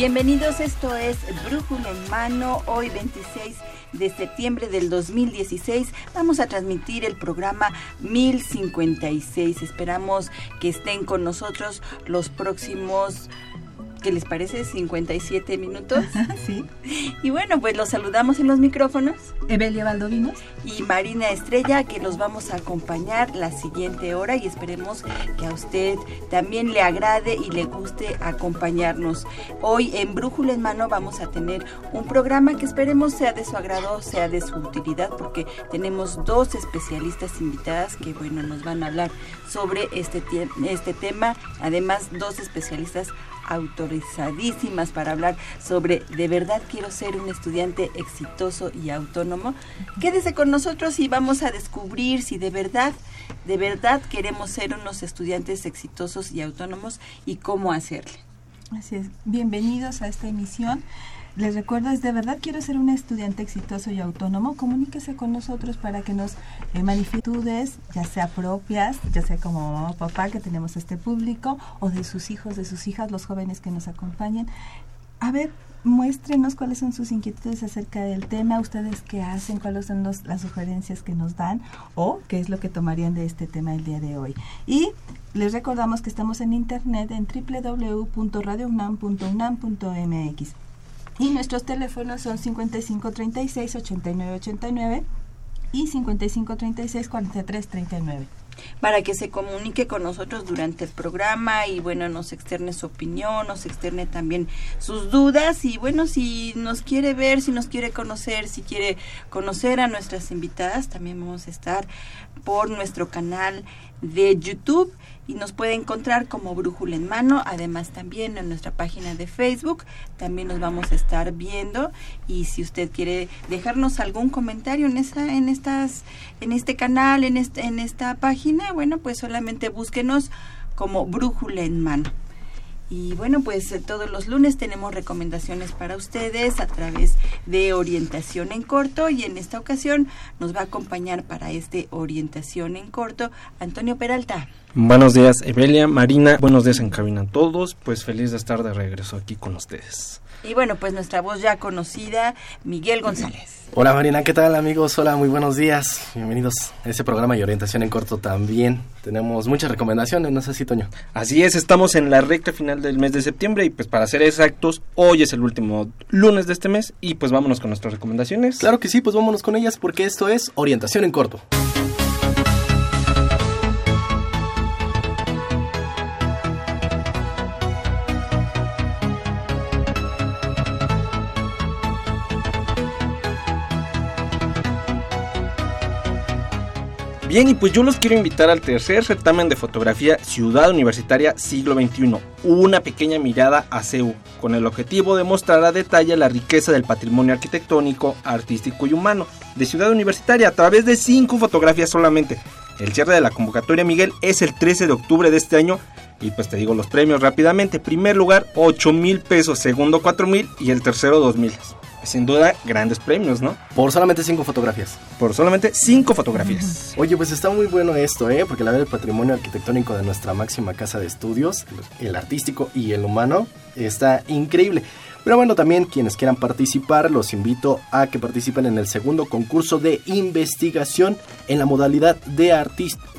Bienvenidos, esto es Brújula en Mano, hoy 26 de septiembre del 2016. Vamos a transmitir el programa 1056. Esperamos que estén con nosotros los próximos ¿qué les parece? 57 minutos. sí. Y bueno, pues los saludamos en los micrófonos. Evelia Valdovinos. Y Marina Estrella, que los vamos a acompañar la siguiente hora y esperemos que a usted también le agrade y le guste acompañarnos. Hoy en Brújula en Mano vamos a tener un programa que esperemos sea de su agrado, sea de su utilidad, porque tenemos dos especialistas invitadas que, bueno, nos van a hablar sobre este, este tema. Además, dos especialistas autorizadísimas para hablar sobre de verdad quiero ser un estudiante exitoso y autónomo. Quédese con nosotros y vamos a descubrir si de verdad, de verdad queremos ser unos estudiantes exitosos y autónomos y cómo hacerle. Así es. Bienvenidos a esta emisión. Les recuerdo, es de verdad quiero ser un estudiante exitoso y autónomo. Comuníquese con nosotros para que nos eh, manifiestudes, ya sea propias, ya sea como mamá o papá que tenemos este público, o de sus hijos, de sus hijas, los jóvenes que nos acompañen. A ver, muéstrenos cuáles son sus inquietudes acerca del tema, ustedes qué hacen, cuáles son las sugerencias que nos dan o qué es lo que tomarían de este tema el día de hoy. Y les recordamos que estamos en internet en www.radiounam.unam.mx. Y nuestros teléfonos son 5536-8989 y 5536-4339 para que se comunique con nosotros durante el programa y bueno, nos externe su opinión, nos externe también sus dudas y bueno, si nos quiere ver, si nos quiere conocer, si quiere conocer a nuestras invitadas, también vamos a estar por nuestro canal de YouTube y nos puede encontrar como Brújula en Mano, además también en nuestra página de Facebook, también nos vamos a estar viendo y si usted quiere dejarnos algún comentario en esa en estas en este canal, en este, en esta página, bueno, pues solamente búsquenos como Brújula en Mano. Y bueno, pues eh, todos los lunes tenemos recomendaciones para ustedes a través de orientación en corto y en esta ocasión nos va a acompañar para este orientación en corto Antonio Peralta. Buenos días Evelia, Marina, buenos días en cabina a todos, pues feliz de estar de regreso aquí con ustedes. Y bueno, pues nuestra voz ya conocida, Miguel González. Hola Marina, ¿qué tal amigos? Hola, muy buenos días. Bienvenidos a este programa y orientación en corto también. Tenemos muchas recomendaciones, no sé si Toño. Así es, estamos en la recta final del mes de septiembre y pues para ser exactos, hoy es el último lunes de este mes y pues vámonos con nuestras recomendaciones. Claro que sí, pues vámonos con ellas porque esto es orientación en corto. Bien, y pues yo los quiero invitar al tercer certamen de fotografía Ciudad Universitaria Siglo XXI, una pequeña mirada a CEU, con el objetivo de mostrar a detalle la riqueza del patrimonio arquitectónico, artístico y humano de Ciudad Universitaria a través de cinco fotografías solamente. El cierre de la convocatoria, Miguel, es el 13 de octubre de este año y pues te digo los premios rápidamente. Primer lugar, 8 mil pesos. Segundo, 4 mil. Y el tercero, 2 mil sin duda grandes premios, ¿no? Por solamente cinco fotografías. Por solamente cinco fotografías. Oye, pues está muy bueno esto, ¿eh? Porque la verdad el patrimonio arquitectónico de nuestra máxima casa de estudios, el artístico y el humano, está increíble. Pero bueno, también quienes quieran participar, los invito a que participen en el segundo concurso de investigación en la modalidad de,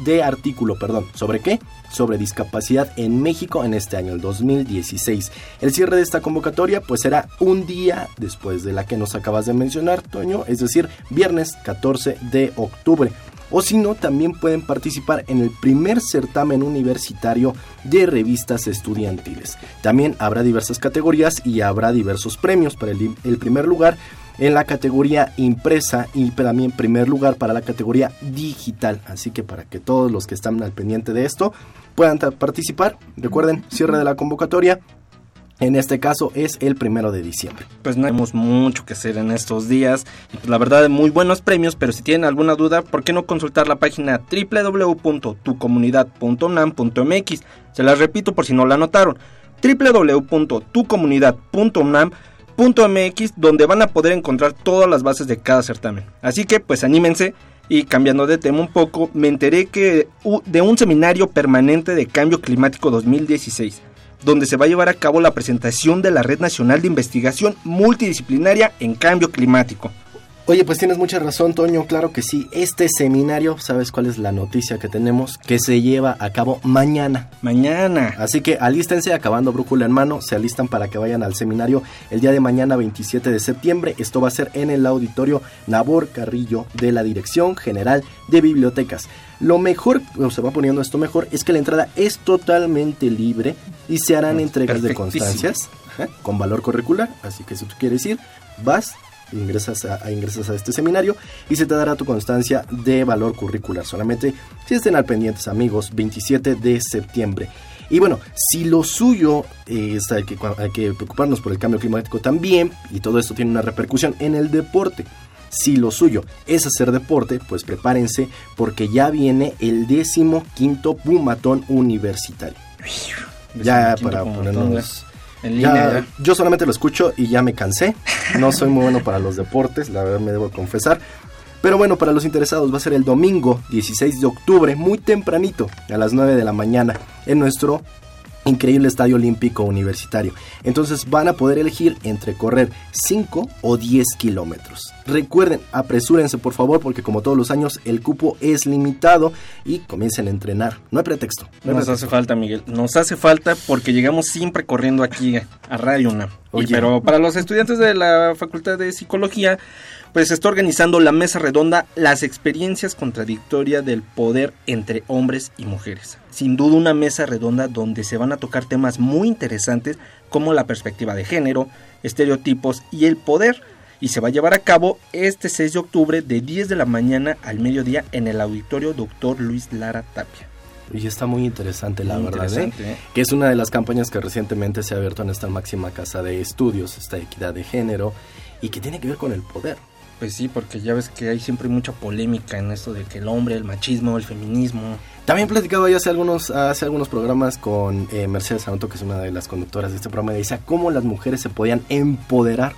de artículo. Perdón. ¿Sobre qué? Sobre discapacidad en México en este año, el 2016. El cierre de esta convocatoria pues será un día después de la que nos acabas de mencionar, Toño, es decir, viernes 14 de octubre. o si no, también pueden participar en el primer certamen universitario de revistas estudiantiles. También habrá diversas categorías y habrá diversos premios para el, el primer lugar en la categoría impresa y también primer lugar para la categoría digital. Así que para que todos los que están al pendiente de esto puedan participar, recuerden, cierre de la convocatoria en este caso es el primero de diciembre. Pues no tenemos mucho que hacer en estos días. Pues la verdad, muy buenos premios, pero si tienen alguna duda, ¿por qué no consultar la página www.tucomunidad.unam.mx? Se las repito por si no la notaron. www.tucomunidad.unam.mx donde van a poder encontrar todas las bases de cada certamen. Así que pues anímense y cambiando de tema un poco, me enteré que de un seminario permanente de cambio climático 2016 donde se va a llevar a cabo la presentación de la Red Nacional de Investigación Multidisciplinaria en Cambio Climático. Oye, pues tienes mucha razón, Toño, claro que sí. Este seminario, ¿sabes cuál es la noticia que tenemos? Que se lleva a cabo mañana. Mañana. Así que alístense, acabando brújula en mano, se alistan para que vayan al seminario el día de mañana, 27 de septiembre. Esto va a ser en el auditorio Nabor Carrillo de la Dirección General de Bibliotecas. Lo mejor, o se va poniendo esto mejor, es que la entrada es totalmente libre y se harán entregas de constancias con valor curricular. Así que si tú quieres ir, vas, ingresas a, ingresas a este seminario y se te dará tu constancia de valor curricular. Solamente si estén al pendientes, amigos, 27 de septiembre. Y bueno, si lo suyo es hay que, hay que preocuparnos por el cambio climático también, y todo esto tiene una repercusión en el deporte. Si lo suyo es hacer deporte, pues prepárense porque ya viene el décimo quinto Pumatón Universitario. Ya para ponernos... En línea, Yo solamente lo escucho y ya me cansé. No soy muy bueno para los deportes, la verdad me debo confesar. Pero bueno, para los interesados va a ser el domingo 16 de octubre, muy tempranito, a las 9 de la mañana, en nuestro increíble estadio olímpico universitario. Entonces van a poder elegir entre correr 5 o 10 kilómetros. Recuerden, apresúrense por favor porque como todos los años el cupo es limitado y comiencen a entrenar. No hay pretexto. nos hace falta, Miguel. Nos hace falta porque llegamos siempre corriendo aquí a Radio UNAM. pero para los estudiantes de la Facultad de Psicología, pues se está organizando la mesa redonda Las experiencias contradictorias del poder entre hombres y mujeres. Sin duda una mesa redonda donde se van a tocar temas muy interesantes como la perspectiva de género, estereotipos y el poder. Y se va a llevar a cabo este 6 de octubre de 10 de la mañana al mediodía en el auditorio Dr. Luis Lara Tapia. Y está muy interesante, la verdad, ¿eh? ¿eh? que es una de las campañas que recientemente se ha abierto en esta máxima casa de estudios, esta equidad de género, y que tiene que ver con el poder. Pues sí, porque ya ves que hay siempre mucha polémica en esto de que el hombre, el machismo, el feminismo. También platicaba yo hace algunos, hace algunos programas con eh, Mercedes Sanoto, que es una de las conductoras de este programa, y decía cómo las mujeres se podían empoderar,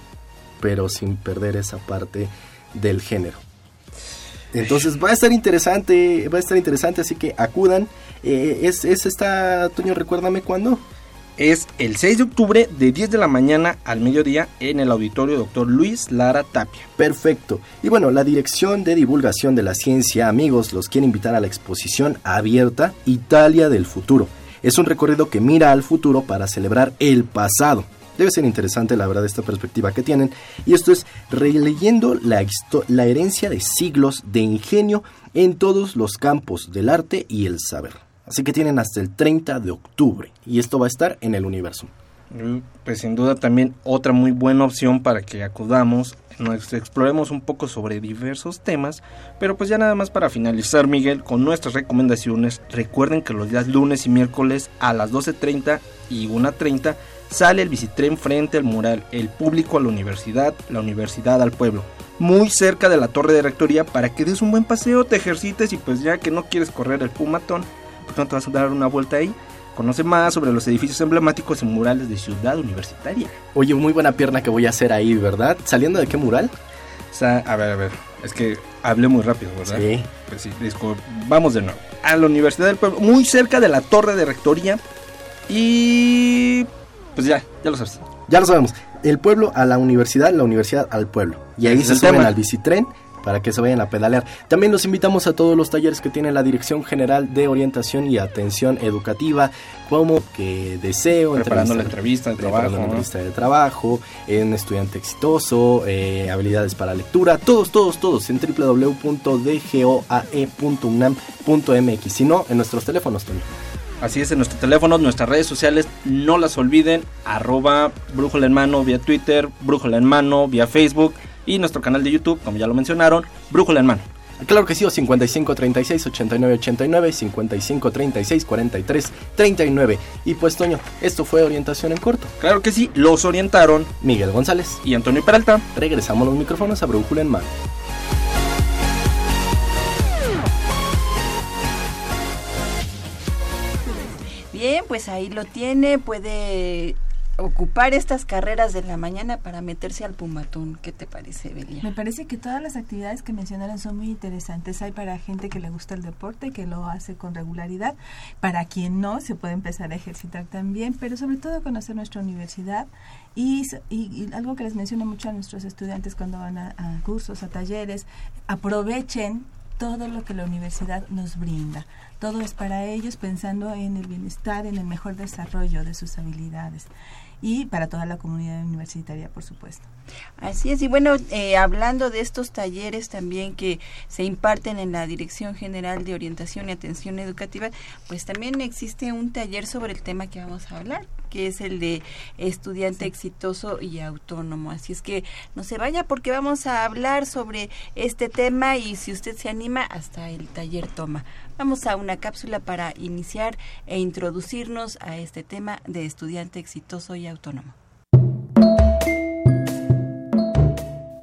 pero sin perder esa parte del género. Entonces va a estar interesante, va a estar interesante, así que acudan. Eh, es, es esta, Toño, recuérdame cuándo es el 6 de octubre de 10 de la mañana al mediodía en el auditorio Dr. Luis Lara Tapia. Perfecto. Y bueno, la Dirección de Divulgación de la Ciencia, amigos, los quiere invitar a la exposición abierta Italia del Futuro. Es un recorrido que mira al futuro para celebrar el pasado. Debe ser interesante la verdad esta perspectiva que tienen. Y esto es releyendo la, la herencia de siglos de ingenio en todos los campos del arte y el saber. Así que tienen hasta el 30 de octubre y esto va a estar en el universo. Mm, pues sin duda también otra muy buena opción para que acudamos, nos exploremos un poco sobre diversos temas, pero pues ya nada más para finalizar Miguel con nuestras recomendaciones, recuerden que los días lunes y miércoles a las 12.30 y 1.30 sale el bicitren frente al mural, el público a la universidad, la universidad al pueblo muy cerca de la torre de rectoría para que des un buen paseo, te ejercites y pues ya que no quieres correr el pumatón, te vas a dar una vuelta ahí. Conoce más sobre los edificios emblemáticos y murales de Ciudad Universitaria. Oye, muy buena pierna que voy a hacer ahí, ¿verdad? ¿Saliendo de qué mural? O sea, a ver, a ver. Es que hablé muy rápido, ¿verdad? Sí. Pues sí, vamos de nuevo. A la Universidad del Pueblo, muy cerca de la Torre de Rectoría. Y. Pues ya, ya lo sabes. Ya lo sabemos. El pueblo a la universidad, la universidad al pueblo. Y ahí se suben al bicitren para que se vayan a pedalear. También los invitamos a todos los talleres que tiene la Dirección General de Orientación y Atención Educativa, como que deseo, preparando la entrevista de trabajo, la entrevista de trabajo, en estudiante exitoso, eh, habilidades para lectura, todos, todos, todos en www.dgoae.unam.mx, si no, en nuestros teléfonos también. Así es, en nuestros teléfonos, nuestras redes sociales, no las olviden, arroba brújula en mano vía Twitter, brújula en mano vía Facebook y nuestro canal de YouTube, como ya lo mencionaron, brújula en mano. Claro que sí, o 55 36 89 89, 55 36 43 39. Y pues, Toño, esto fue orientación en corto. Claro que sí, los orientaron Miguel González y Antonio Peralta. Regresamos los micrófonos a Brújula en Mano. Bien, pues ahí lo tiene, puede ocupar estas carreras de la mañana para meterse al Pumatún. ¿Qué te parece, Belia? Me parece que todas las actividades que mencionaron son muy interesantes. Hay para gente que le gusta el deporte, que lo hace con regularidad. Para quien no, se puede empezar a ejercitar también, pero sobre todo conocer nuestra universidad. Y, algo que les menciono mucho a nuestros estudiantes cuando van a cursos, a talleres, aprovechen todo lo que la universidad nos brinda. Todo es para ellos pensando en el bienestar, en el mejor desarrollo de sus habilidades y para toda la comunidad universitaria, por supuesto. Así es, y bueno, eh, hablando de estos talleres también que se imparten en la Dirección General de Orientación y Atención Educativa, pues también existe un taller sobre el tema que vamos a hablar, que es el de estudiante exitoso y autónomo. Así es que no se vaya porque vamos a hablar sobre este tema y si usted se anima, hasta el taller toma. Vamos a una cápsula para iniciar e introducirnos a este tema de estudiante exitoso y autónomo.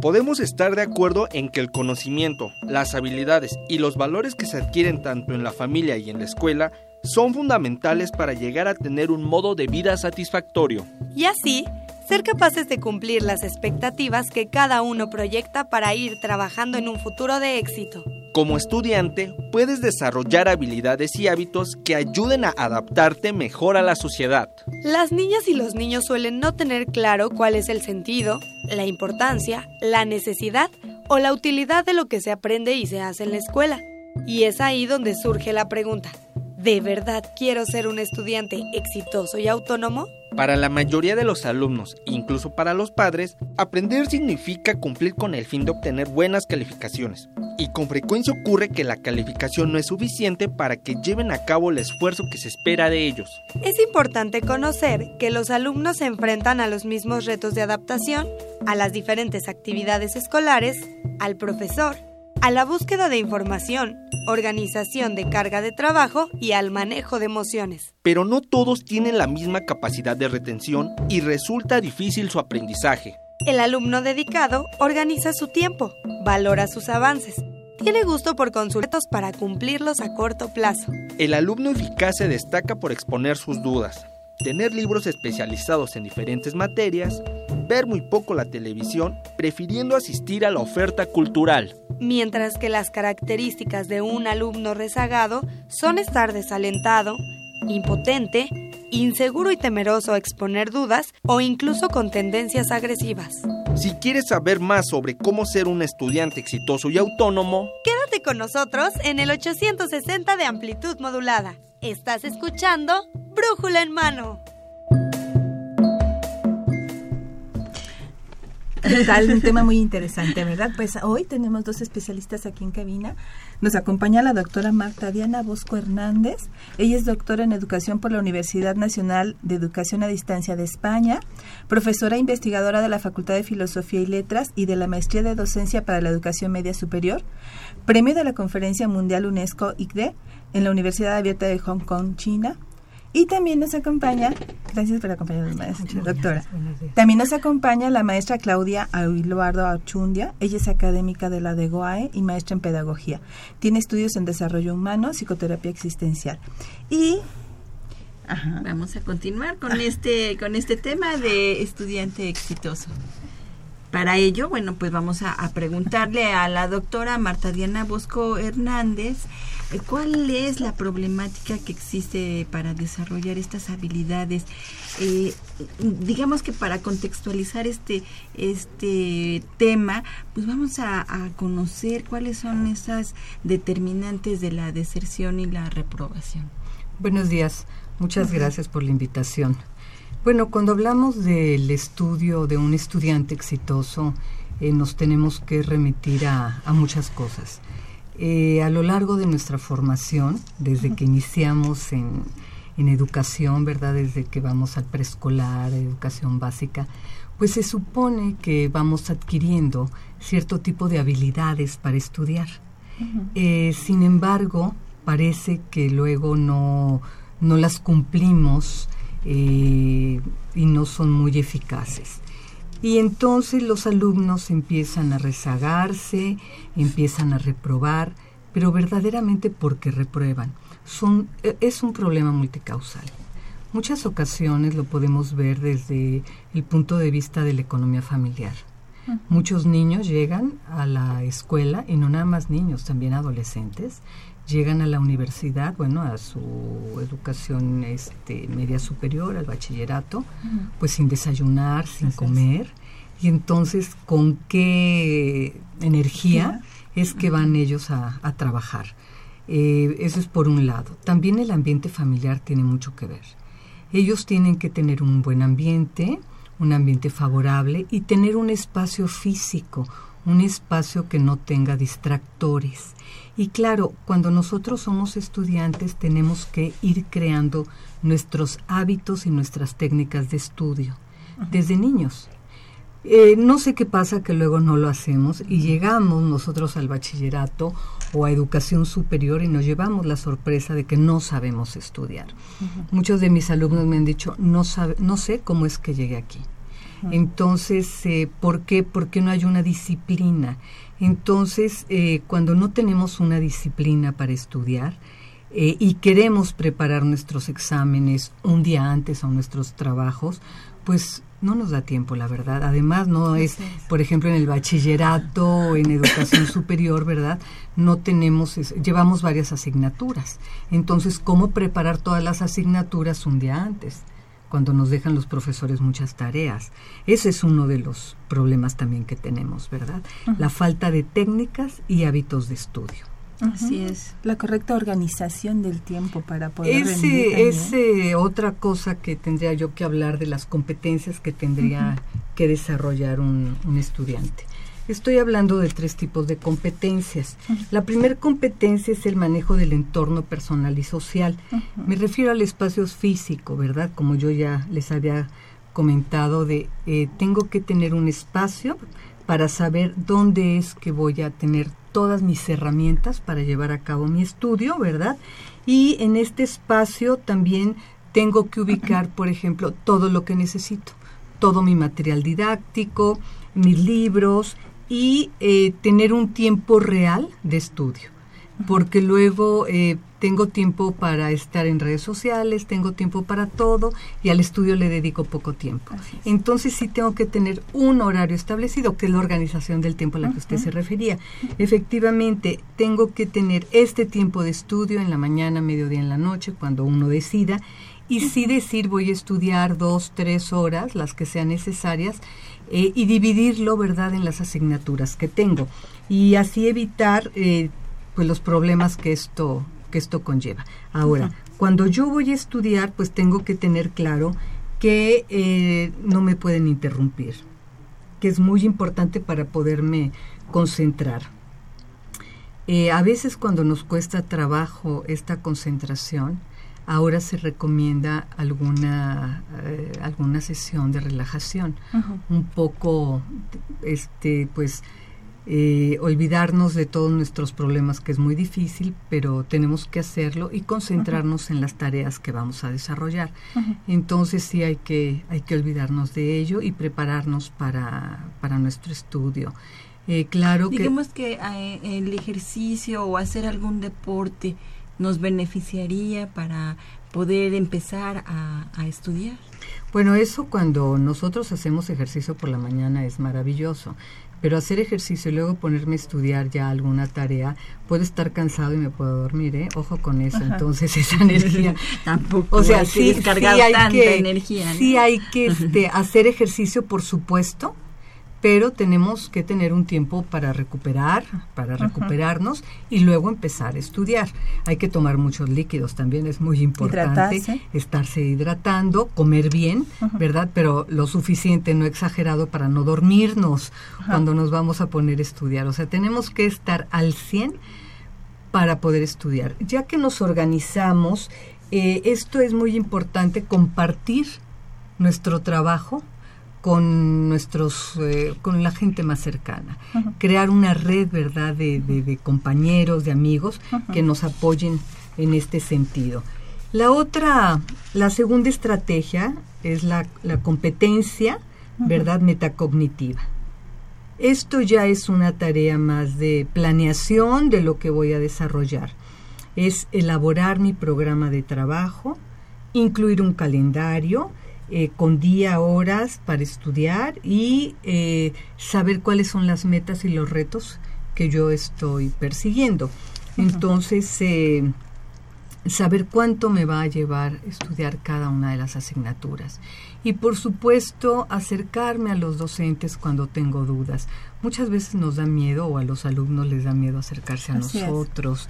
Podemos estar de acuerdo en que el conocimiento, las habilidades y los valores que se adquieren tanto en la familia y en la escuela son fundamentales para llegar a tener un modo de vida satisfactorio. Y así, ser capaces de cumplir las expectativas que cada uno proyecta para ir trabajando en un futuro de éxito. Como estudiante, puedes desarrollar habilidades y hábitos que ayuden a adaptarte mejor a la sociedad. Las niñas y los niños suelen no tener claro cuál es el sentido, la importancia, la necesidad o la utilidad de lo que se aprende y se hace en la escuela. Y es ahí donde surge la pregunta, ¿de verdad quiero ser un estudiante exitoso y autónomo? Para la mayoría de los alumnos, incluso para los padres, aprender significa cumplir con el fin de obtener buenas calificaciones. Y con frecuencia ocurre que la calificación no es suficiente para que lleven a cabo el esfuerzo que se espera de ellos. Es importante conocer que los alumnos se enfrentan a los mismos retos de adaptación, a las diferentes actividades escolares, al profesor, a la búsqueda de información, organización de carga de trabajo y al manejo de emociones. Pero no todos tienen la misma capacidad de retención y resulta difícil su aprendizaje. El alumno dedicado organiza su tiempo, valora sus avances, tiene gusto por consultas para cumplirlos a corto plazo. El alumno eficaz se destaca por exponer sus dudas, tener libros especializados en diferentes materias, ver muy poco la televisión, prefiriendo asistir a la oferta cultural. Mientras que las características de un alumno rezagado son estar desalentado, impotente, inseguro y temeroso a exponer dudas o incluso con tendencias agresivas. Si quieres saber más sobre cómo ser un estudiante exitoso y autónomo, quédate con nosotros en el 860 de amplitud modulada. Estás escuchando Brújula en mano. Tal, un tema muy interesante, ¿verdad? Pues hoy tenemos dos especialistas aquí en cabina. Nos acompaña la doctora Marta Diana Bosco Hernández. Ella es doctora en educación por la Universidad Nacional de Educación a Distancia de España, profesora investigadora de la Facultad de Filosofía y Letras y de la Maestría de Docencia para la Educación Media Superior, premio de la Conferencia Mundial UNESCO ICDE en la Universidad Abierta de Hong Kong, China, y también nos acompaña, gracias por acompañarnos, maestra, doctora. También nos acompaña la maestra Claudia Aguiluardo Archundia. Ella es académica de la DEGOAE y maestra en pedagogía. Tiene estudios en desarrollo humano, psicoterapia existencial. Y vamos a continuar con este con este tema de estudiante exitoso. Para ello, bueno, pues vamos a, preguntarle a la doctora Marta Diana Bosco Hernández cuál es la problemática que existe para desarrollar estas habilidades. Eh, digamos que para contextualizar este, este tema, pues vamos a, conocer cuáles son esas determinantes de la deserción y la reprobación. Buenos días, muchas gracias por la invitación. Bueno, cuando hablamos del estudio de un estudiante exitoso, eh, nos tenemos que remitir a, muchas cosas. Eh, a lo largo de nuestra formación, desde que iniciamos en, en educación, ¿verdad? Desde que vamos al preescolar, educación básica, pues se supone que vamos adquiriendo cierto tipo de habilidades para estudiar. Eh, sin embargo, parece que luego no, no las cumplimos eh, y no son muy eficaces. Y entonces los alumnos empiezan a rezagarse, empiezan a reprobar, pero verdaderamente porque reprueban. Son, e, es un problema multicausal. Muchas ocasiones lo podemos ver desde el punto de vista de la economía familiar. Muchos niños llegan a la escuela, y no nada más niños, también adolescentes, llegan a la universidad, bueno, a su educación este, media superior, al bachillerato, pues sin desayunar, sin comer. Y entonces, ¿con qué energía es que van ellos a, trabajar? Eh, eso es por un lado. También el ambiente familiar tiene mucho que ver. Ellos tienen que tener un buen ambiente, un ambiente favorable y tener un espacio físico, un espacio que no tenga distractores. Y claro, cuando nosotros somos estudiantes tenemos que ir creando nuestros hábitos y nuestras técnicas de estudio desde niños. Eh, no sé qué pasa que luego no lo hacemos y llegamos nosotros al bachillerato o a educación superior y nos llevamos la sorpresa de que no sabemos estudiar. Muchos de mis alumnos me han dicho, no, sabe, no sé cómo es que llegué aquí. Entonces, eh, ¿por qué? Porque no hay una disciplina. Entonces, eh, cuando no tenemos una disciplina para estudiar eh, y queremos preparar nuestros exámenes un día antes o nuestros trabajos, pues no nos da tiempo, la verdad. Además, no es, por ejemplo, en el bachillerato o en educación superior, ¿verdad? No tenemos, llevamos varias asignaturas. Entonces, ¿cómo preparar todas las asignaturas un día antes? Cuando nos dejan los profesores muchas tareas. Ese es uno de los problemas también que tenemos, ¿verdad? La falta de técnicas y hábitos de estudio. Así es. La correcta organización del tiempo para poder ese, ese otra cosa que tendría yo que hablar de las competencias que tendría que desarrollar un, un estudiante. Estoy hablando de tres tipos de competencias. La primera competencia es el manejo del entorno personal y social. Me refiero al espacio físico, ¿verdad? Como yo ya les había comentado, de eh, tengo que tener un espacio para saber dónde es que voy a tener todas mis herramientas para llevar a cabo mi estudio, ¿verdad? Y en este espacio también tengo que ubicar, por ejemplo, todo lo que necesito, todo mi material didáctico, mis libros, y eh, tener un tiempo real de estudio, porque luego eh, tengo tiempo para estar en redes sociales, tengo tiempo para todo y al estudio le dedico poco tiempo. Entonces sí tengo que tener un horario establecido, que es la organización del tiempo a la que usted se refería. Efectivamente, tengo que tener este tiempo de estudio en la mañana, mediodía, en la noche, cuando uno decida, y sí decir voy a estudiar dos, tres horas, las que sean necesarias, eh, y dividirlo, ¿verdad?, en las asignaturas que tengo. Y así evitar eh, pues los problemas que esto, que esto conlleva. Ahora, cuando yo voy a estudiar, pues tengo que tener claro que eh, no me pueden interrumpir, que es muy importante para poderme concentrar. a veces cuando nos cuesta trabajo esta concentración, ahora se recomienda alguna eh, alguna sesión de relajación. Un poco este pues eh, olvidarnos de todos nuestros problemas que es muy difícil pero tenemos que hacerlo y concentrarnos en las tareas que vamos a desarrollar. Entonces sí hay que hay que olvidarnos de ello y prepararnos para para nuestro estudio. Eh, claro digamos que, que el ejercicio o hacer algún deporte nos beneficiaría para poder empezar a, a estudiar? Bueno, eso cuando nosotros hacemos ejercicio por la mañana es maravilloso. Pero hacer ejercicio y luego ponerme a estudiar ya alguna tarea, puedo estar cansado y me puedo dormir, ¿eh? Ojo con eso. Entonces, esa energía. Tampoco. O sea, hay que sí, descargar sí hay tanta que, energía. ¿no? sí hay que este, hacer ejercicio, por supuesto, pero tenemos que tener un tiempo para recuperar, para recuperarnos y luego empezar a estudiar. Hay que tomar muchos líquidos también, es muy importante Hidratarse. estarse hidratando, comer bien, ¿verdad? Pero lo suficiente, no exagerado para no dormirnos cuando nos vamos a poner a estudiar. O sea, tenemos que estar al 100 para poder estudiar. Ya que nos organizamos, eh, esto es muy importante, compartir nuestro trabajo con nuestros eh, con la gente más cercana. Crear una red verdad de, de- de compañeros de amigos que nos apoyen en este sentido. La otra la segunda estrategia es la, la competencia verdad metacognitiva. Esto ya es una tarea más de planeación de lo que voy a desarrollar. Es elaborar mi programa de trabajo, incluir un calendario eh, con día, horas para estudiar y eh, saber cuáles son las metas y los retos que yo estoy persiguiendo. Entonces, eh, saber cuánto me va a llevar estudiar cada una de las asignaturas. Y por supuesto, acercarme a los docentes cuando tengo dudas. Muchas veces nos da miedo o a los alumnos les da miedo acercarse a Así es.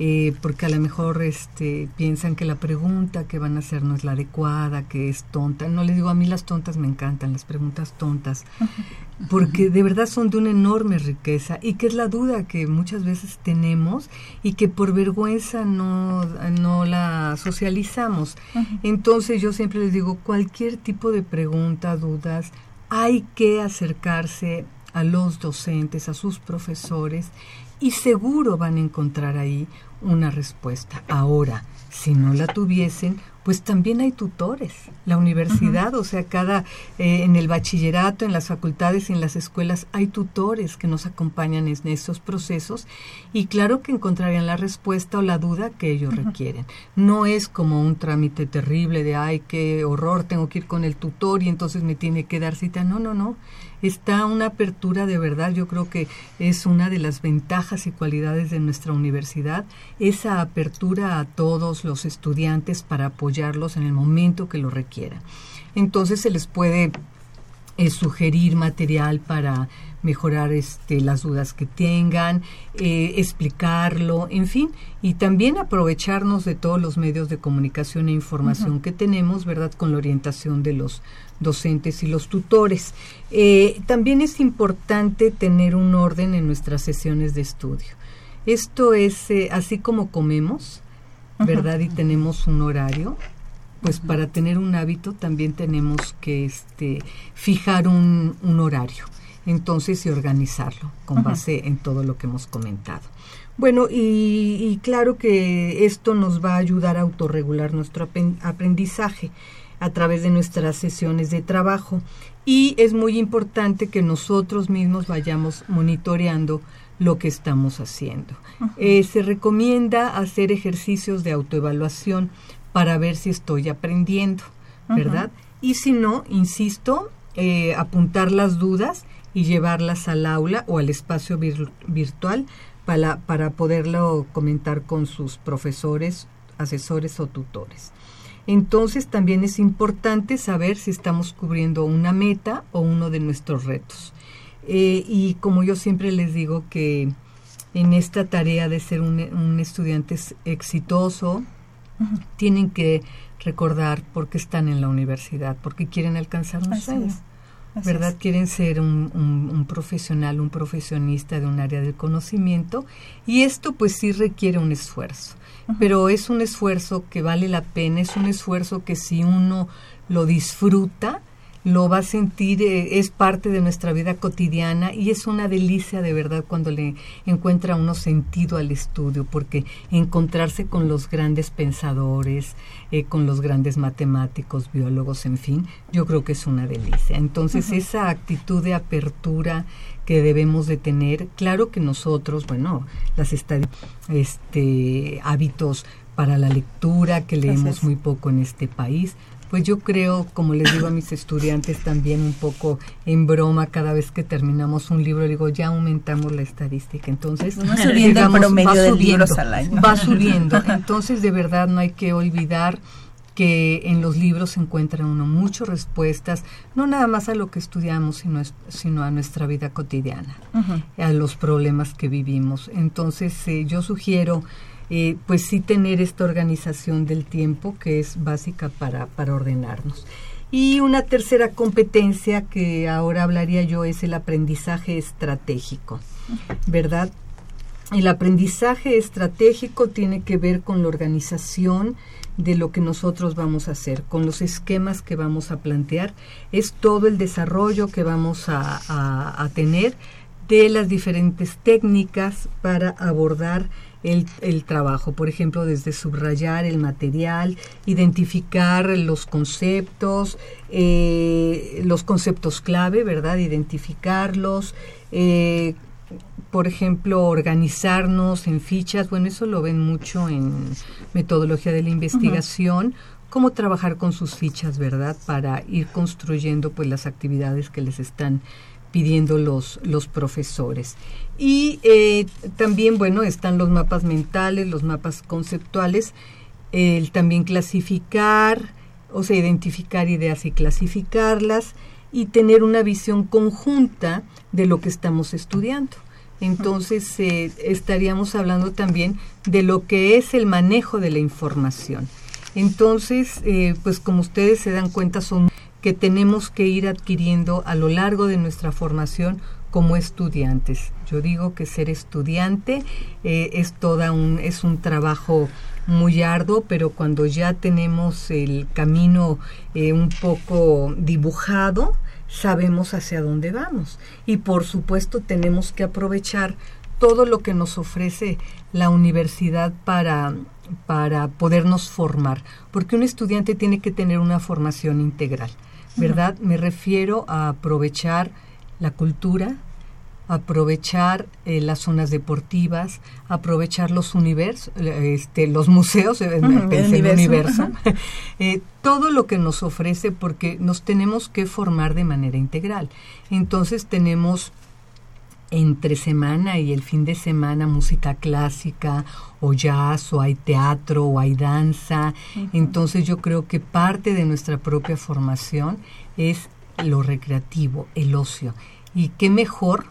Eh, porque a lo mejor este, piensan que la pregunta que van a hacer no es la adecuada, que es tonta. No les digo, a mí las tontas me encantan, las preguntas tontas, porque de verdad son de una enorme riqueza y que es la duda que muchas veces tenemos y que por vergüenza no, no la socializamos. Entonces yo siempre les digo, cualquier tipo de pregunta, dudas, hay que acercarse a los docentes, a sus profesores y seguro van a encontrar ahí una respuesta. Ahora, si no la tuviesen, pues también hay tutores. La universidad, o sea, cada eh, en el bachillerato, en las facultades y en las escuelas hay tutores que nos acompañan en estos procesos y claro que encontrarían la respuesta o la duda que ellos requieren. No es como un trámite terrible de ay, qué horror, tengo que ir con el tutor y entonces me tiene que dar cita. No, no, no. Está una apertura de verdad, yo creo que es una de las ventajas y cualidades de nuestra universidad, esa apertura a todos los estudiantes para apoyarlos en el momento que lo requieran. Entonces se les puede eh, sugerir material para mejorar este, las dudas que tengan, eh, explicarlo, en fin, y también aprovecharnos de todos los medios de comunicación e información que tenemos, ¿verdad?, con la orientación de los docentes y los tutores. Eh, también es importante tener un orden en nuestras sesiones de estudio. Esto es eh, así como comemos, ¿verdad? Y tenemos un horario, pues para tener un hábito también tenemos que este, fijar un, un horario, entonces y organizarlo con base en todo lo que hemos comentado. Bueno, y, y claro que esto nos va a ayudar a autorregular nuestro aprendizaje a través de nuestras sesiones de trabajo y es muy importante que nosotros mismos vayamos monitoreando lo que estamos haciendo. Eh, se recomienda hacer ejercicios de autoevaluación para ver si estoy aprendiendo, ¿verdad? Y si no, insisto, eh, apuntar las dudas y llevarlas al aula o al espacio vir- virtual para, para poderlo comentar con sus profesores, asesores o tutores. Entonces también es importante saber si estamos cubriendo una meta o uno de nuestros retos. Eh, y como yo siempre les digo que en esta tarea de ser un, un estudiante exitoso, tienen que recordar por qué están en la universidad, porque quieren alcanzar un sueño. Así ¿Verdad? es. Quieren ser un, un- un profesional, un profesionista de un área del conocimiento y esto pues sí requiere un esfuerzo, pero es un esfuerzo que vale la pena, es un esfuerzo que si uno lo disfruta, lo va a sentir, eh, es parte de nuestra vida cotidiana y es una delicia de verdad cuando le encuentra uno sentido al estudio, porque encontrarse con los grandes pensadores, eh, con los grandes matemáticos, biólogos, en fin, yo creo que es una delicia. Entonces, esa actitud de apertura que debemos de tener, claro que nosotros, bueno, las este hábitos para la lectura que leemos muy poco en este país, pues yo creo, como les digo a mis estudiantes también un poco en broma, cada vez que terminamos un libro, digo, ya aumentamos la estadística. Entonces, va subiendo el promedio de libros al año. Va subiendo. Entonces, de verdad, no hay que olvidar que en los libros se encuentran uno muchas respuestas, no nada más a lo que estudiamos, sino, sino a nuestra vida cotidiana, a los problemas que vivimos. Entonces, eh, yo sugiero eh, pues sí tener esta organización del tiempo que es básica para, para ordenarnos. Y una tercera competencia que ahora hablaría yo es el aprendizaje estratégico, ¿verdad? El aprendizaje estratégico tiene que ver con la organización de lo que nosotros vamos a hacer, con los esquemas que vamos a plantear, es todo el desarrollo que vamos a, a tener de las diferentes técnicas para abordar el, trabajo, por ejemplo, desde subrayar el material, identificar los conceptos, eh, los conceptos clave, ¿verdad? Identificarlos, eh, por ejemplo, organizarnos en fichas, bueno, eso lo ven mucho en metodología de la investigación, cómo trabajar con sus fichas, ¿verdad? Para ir construyendo pues las actividades que les están pidiendo los, los profesores. Y eh, también, bueno, están los mapas mentales, los mapas conceptuales, el también clasificar, o sea, identificar ideas y clasificarlas, y tener una visión conjunta de lo que estamos estudiando. Entonces, eh, estaríamos hablando también de lo que es el manejo de la información. Entonces, eh, pues como ustedes se dan cuenta, son que tenemos que ir adquiriendo a lo largo de nuestra formación como estudiantes. Yo digo que ser estudiante eh, es toda un es un trabajo muy arduo, pero cuando ya tenemos el camino eh, un poco dibujado, sabemos hacia dónde vamos. Y por supuesto tenemos que aprovechar todo lo que nos ofrece la universidad para para podernos formar, porque un estudiante tiene que tener una formación integral. ¿Verdad? Me refiero a aprovechar la cultura, aprovechar eh, las zonas deportivas, aprovechar los universos, este, los museos, eh, el universo, eh, todo lo que nos ofrece porque nos tenemos que formar de manera integral. Entonces tenemos entre semana y el fin de semana música clásica o jazz o hay teatro o hay danza. Entonces yo creo que parte de nuestra propia formación es lo recreativo, el ocio. Y qué mejor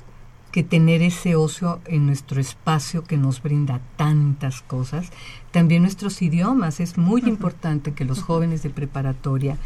que tener ese ocio en nuestro espacio que nos brinda tantas cosas. También nuestros idiomas. Es muy importante que los jóvenes de preparatoria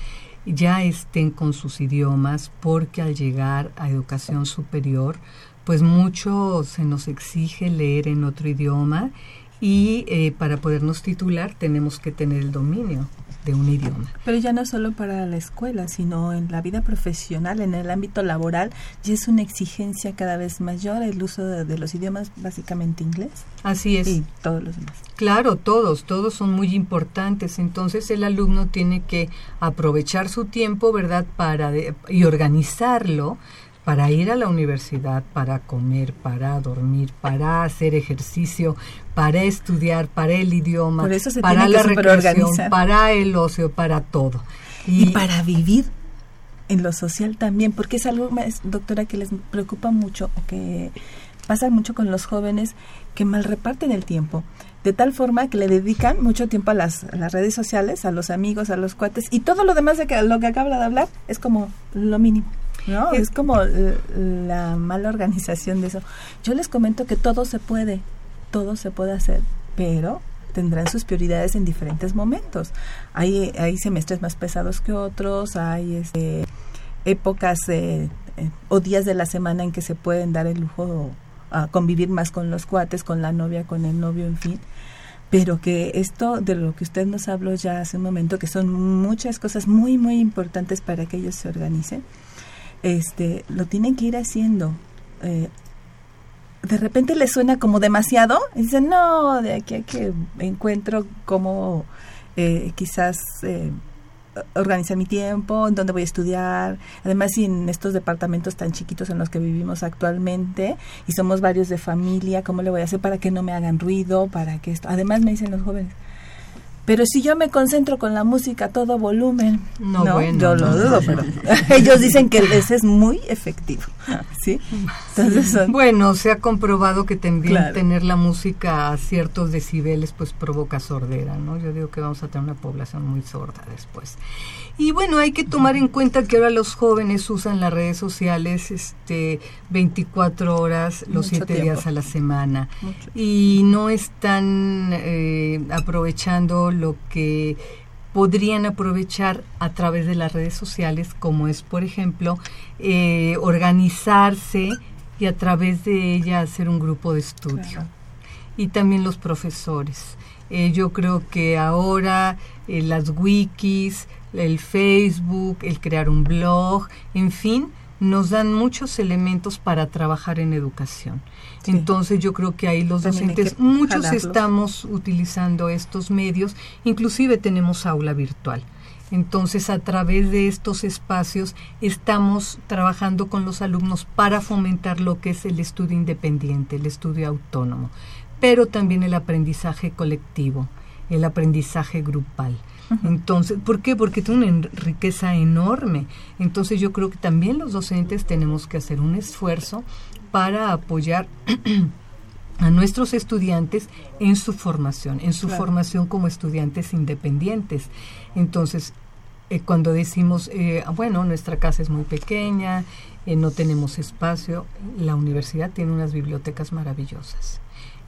ya estén con sus idiomas porque al llegar a educación superior pues mucho se nos exige leer en otro idioma y eh, para podernos titular tenemos que tener el dominio de un idioma. Pero ya no solo para la escuela, sino en la vida profesional, en el ámbito laboral, ya es una exigencia cada vez mayor el uso de, los idiomas, básicamente inglés. Así es. Y todos los demás. Claro, todos, todos son muy importantes. Entonces el alumno tiene que aprovechar su tiempo, ¿verdad? Para y organizarlo para ir a la universidad, para comer, para dormir, para hacer ejercicio, para estudiar, para el idioma, para la recreación, para el ocio, para todo. Y, para vivir en lo social también, porque es algo, doctora, que les preocupa mucho o que pasa mucho con los jóvenes que mal reparten el tiempo de tal forma que le dedican mucho tiempo a las, las, redes sociales, a los amigos, a los cuates, y todo lo demás de que, lo que acaba de hablar es como lo mínimo. ¿No? Es como la mala organización de eso. Yo les comento que todo se puede, todo se puede hacer, pero tendrán sus prioridades en diferentes momentos. Hay, hay semestres más pesados que otros, hay este, épocas eh, o días de la semana en que se pueden dar el lujo a convivir más con los cuates, con la novia, con el novio, en fin. pero que esto de lo que usted nos habló ya hace un momento, que son muchas cosas muy, muy importantes para que ellos se organicen, este, lo tienen que ir haciendo. Eh, de repente les suena como demasiado, y dicen, no, de aquí a que encuentro como eh, quizás eh, organizar mi tiempo, en dónde voy a estudiar, además en estos departamentos tan chiquitos en los que vivimos actualmente y somos varios de familia, ¿cómo le voy a hacer para que no me hagan ruido, para que esto, además me dicen los jóvenes, pero si yo me concentro con la música a todo volumen, no, yo lo dudo, pero ellos dicen que ese es muy efectivo, ¿sí? Entonces Bueno, se ha comprobado que también tener la música a ciertos decibeles pues provoca sordera, ¿no? Yo digo que vamos a tener una población muy sorda después. Y bueno, hay que tomar en cuenta que ahora los jóvenes usan las redes sociales este 24 horas los 7 días a la semana y no están eh, aprovechando lo que podrían aprovechar a través de las redes sociales, como es, por ejemplo, eh, organizarse y a través de ella hacer un grupo de estudio. Y también los profesores. Eh, yo creo que ahora las wikis, el Facebook, el crear un blog, en fin, nos dan muchos elementos para trabajar en educación. Entonces yo creo que ahí los docentes, muchos estamos utilizando estos medios, inclusive tenemos aula virtual. Entonces, a través de estos espacios estamos trabajando con los alumnos para fomentar lo que es el estudio independiente, el estudio autónomo, pero también el aprendizaje colectivo, el aprendizaje grupal. Entonces, ¿por qué? Porque tiene una riqueza enorme. Entonces, yo creo que también los docentes tenemos que hacer un esfuerzo para apoyar a nuestros estudiantes en su formación, en su formación como estudiantes independientes. Entonces, eh, cuando decimos, eh, bueno, nuestra casa es muy pequeña, eh, no tenemos espacio, la universidad tiene unas bibliotecas maravillosas.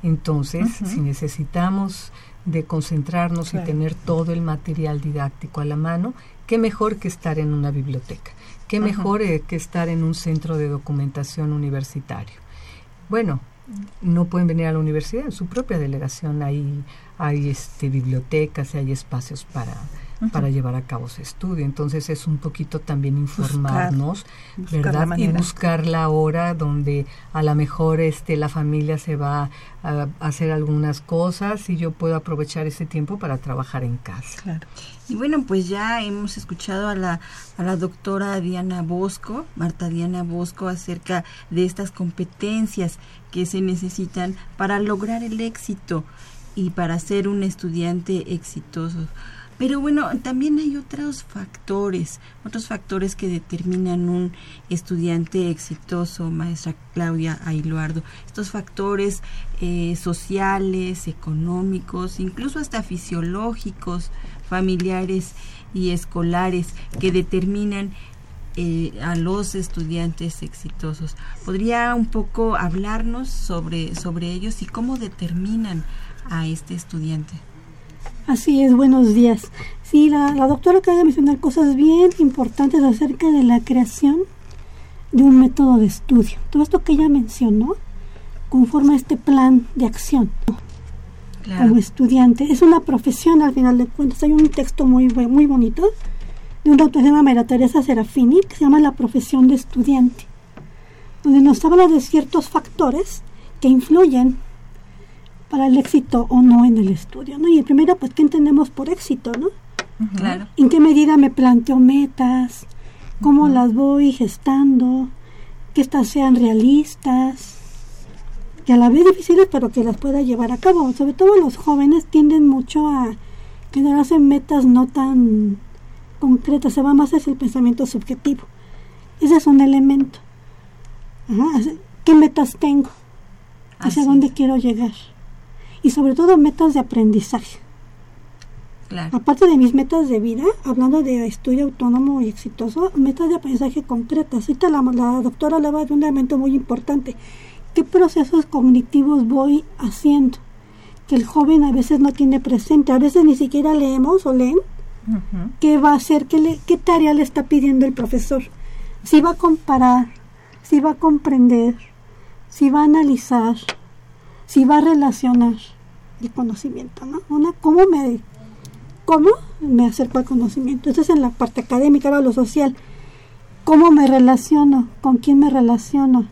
Entonces, si necesitamos de concentrarnos y tener todo el material didáctico a la mano, qué mejor que estar en una biblioteca, qué mejor eh, que estar en un centro de documentación universitario. Bueno, no pueden venir a la universidad, en su propia delegación hay, hay este, bibliotecas y hay espacios para, para llevar a cabo ese estudio. Entonces es un poquito también informarnos, ¿verdad? y buscar la hora donde a lo mejor este la familia se va a, hacer algunas cosas y yo puedo aprovechar ese tiempo para trabajar en casa. Claro. Y bueno, pues ya hemos escuchado a la, a la doctora Diana Bosco, Marta Diana Bosco, acerca de estas competencias que se necesitan para lograr el éxito y para ser un estudiante exitoso. Pero bueno, también hay otros factores, otros factores que determinan un estudiante exitoso, maestra Claudia Ailuardo. Estos factores eh, sociales, económicos, incluso hasta fisiológicos, familiares y escolares que determinan eh, a los estudiantes exitosos. ¿Podría un poco hablarnos sobre, sobre ellos y cómo determinan a este estudiante? Así es, buenos días. Sí, la, doctora acaba de mencionar cosas bien importantes acerca de la creación de un método de estudio. Todo esto que ella mencionó conforma este plan de acción como estudiante. Es una profesión al final de cuentas. Hay un texto muy, muy bonito de una autora llamada María Teresa Serafini que se llama La profesión de estudiante, donde nos habla de ciertos factores que influyen para el éxito o no en el estudio, ¿no? Y primero, pues, ¿qué entendemos por éxito, no? Claro. ¿En qué medida me planteo metas? ¿Cómo las voy gestando? Que estas sean realistas, que a la vez difíciles, pero que las pueda llevar a cabo. Sobre todo los jóvenes tienden mucho a generarse metas no tan concretas, se va más hacia el pensamiento subjetivo. Ese es un elemento. ¿Qué metas tengo? ¿Hacia dónde quiero llegar? Y sobre todo metas de aprendizaje. Aparte de mis metas de vida, hablando de estudio autónomo y exitoso, metas de aprendizaje concretas. Ahorita la, la doctora hablaba de un elemento muy importante. ¿Qué procesos cognitivos voy haciendo? Que el joven a veces no tiene presente, a veces ni siquiera leemos o leen. ¿Qué va a hacer? ¿Qué, le, ¿Qué tarea le está pidiendo el profesor? Si va a comparar, si va a comprender, si va a analizar, si va a relacionar. Conocimiento, ¿no? Una, ¿cómo me, cómo me acerco al conocimiento? Eso es en la parte académica, ahora lo social. ¿Cómo me relaciono? ¿Con quién me relaciono?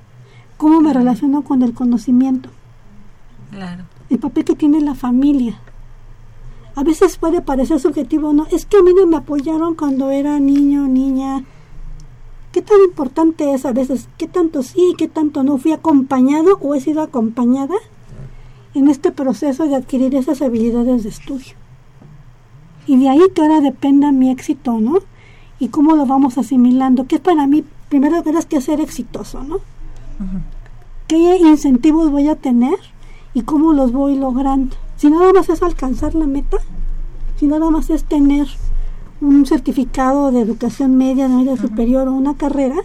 ¿Cómo me relaciono con el conocimiento? Claro. El papel que tiene la familia. A veces puede parecer subjetivo, ¿no? Es que a mí no me apoyaron cuando era niño, niña. ¿Qué tan importante es a veces? ¿Qué tanto sí, qué tanto no? ¿Fui acompañado o he sido acompañada en este proceso de adquirir esas habilidades de estudio? Y de ahí que ahora dependa mi éxito, ¿no? Y cómo lo vamos asimilando. ¿Qué es para mí? Primero tienes que ser exitoso, ¿no? ¿Qué incentivos voy a tener y cómo los voy logrando? Si nada más es alcanzar la meta, si nada más es tener un certificado de educación media, de media superior o una carrera,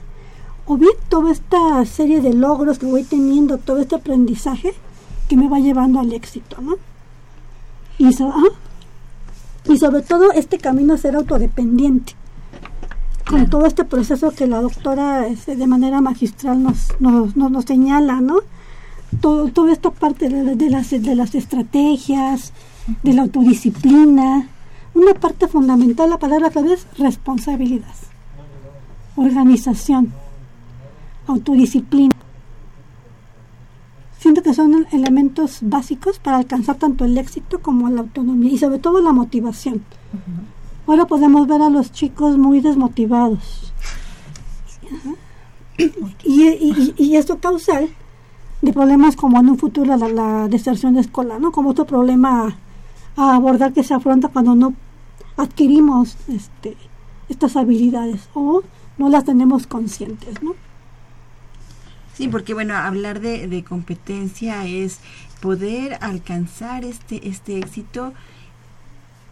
o bien toda esta serie de logros que voy teniendo, todo este aprendizaje que me va llevando al éxito, ¿no? Y, so- ah, y sobre todo este camino a ser autodependiente, con todo este proceso que la doctora este, de manera magistral nos, nos, nos, nos señala, ¿no? Todo, toda esta parte de, de las, de las estrategias, de la autodisciplina, una parte fundamental, la palabra clave es responsabilidad, organización, autodisciplina. Que son elementos básicos para alcanzar tanto el éxito como la autonomía y sobre todo la motivación. Ahora podemos ver a los chicos muy desmotivados. Y, y, y- y esto causa de problemas como en un futuro la, la deserción escolar, ¿no? Como otro problema a abordar que se afronta cuando no adquirimos este, estas habilidades o no las tenemos conscientes, ¿no? Sí, porque bueno, hablar de, de competencia es poder alcanzar este este éxito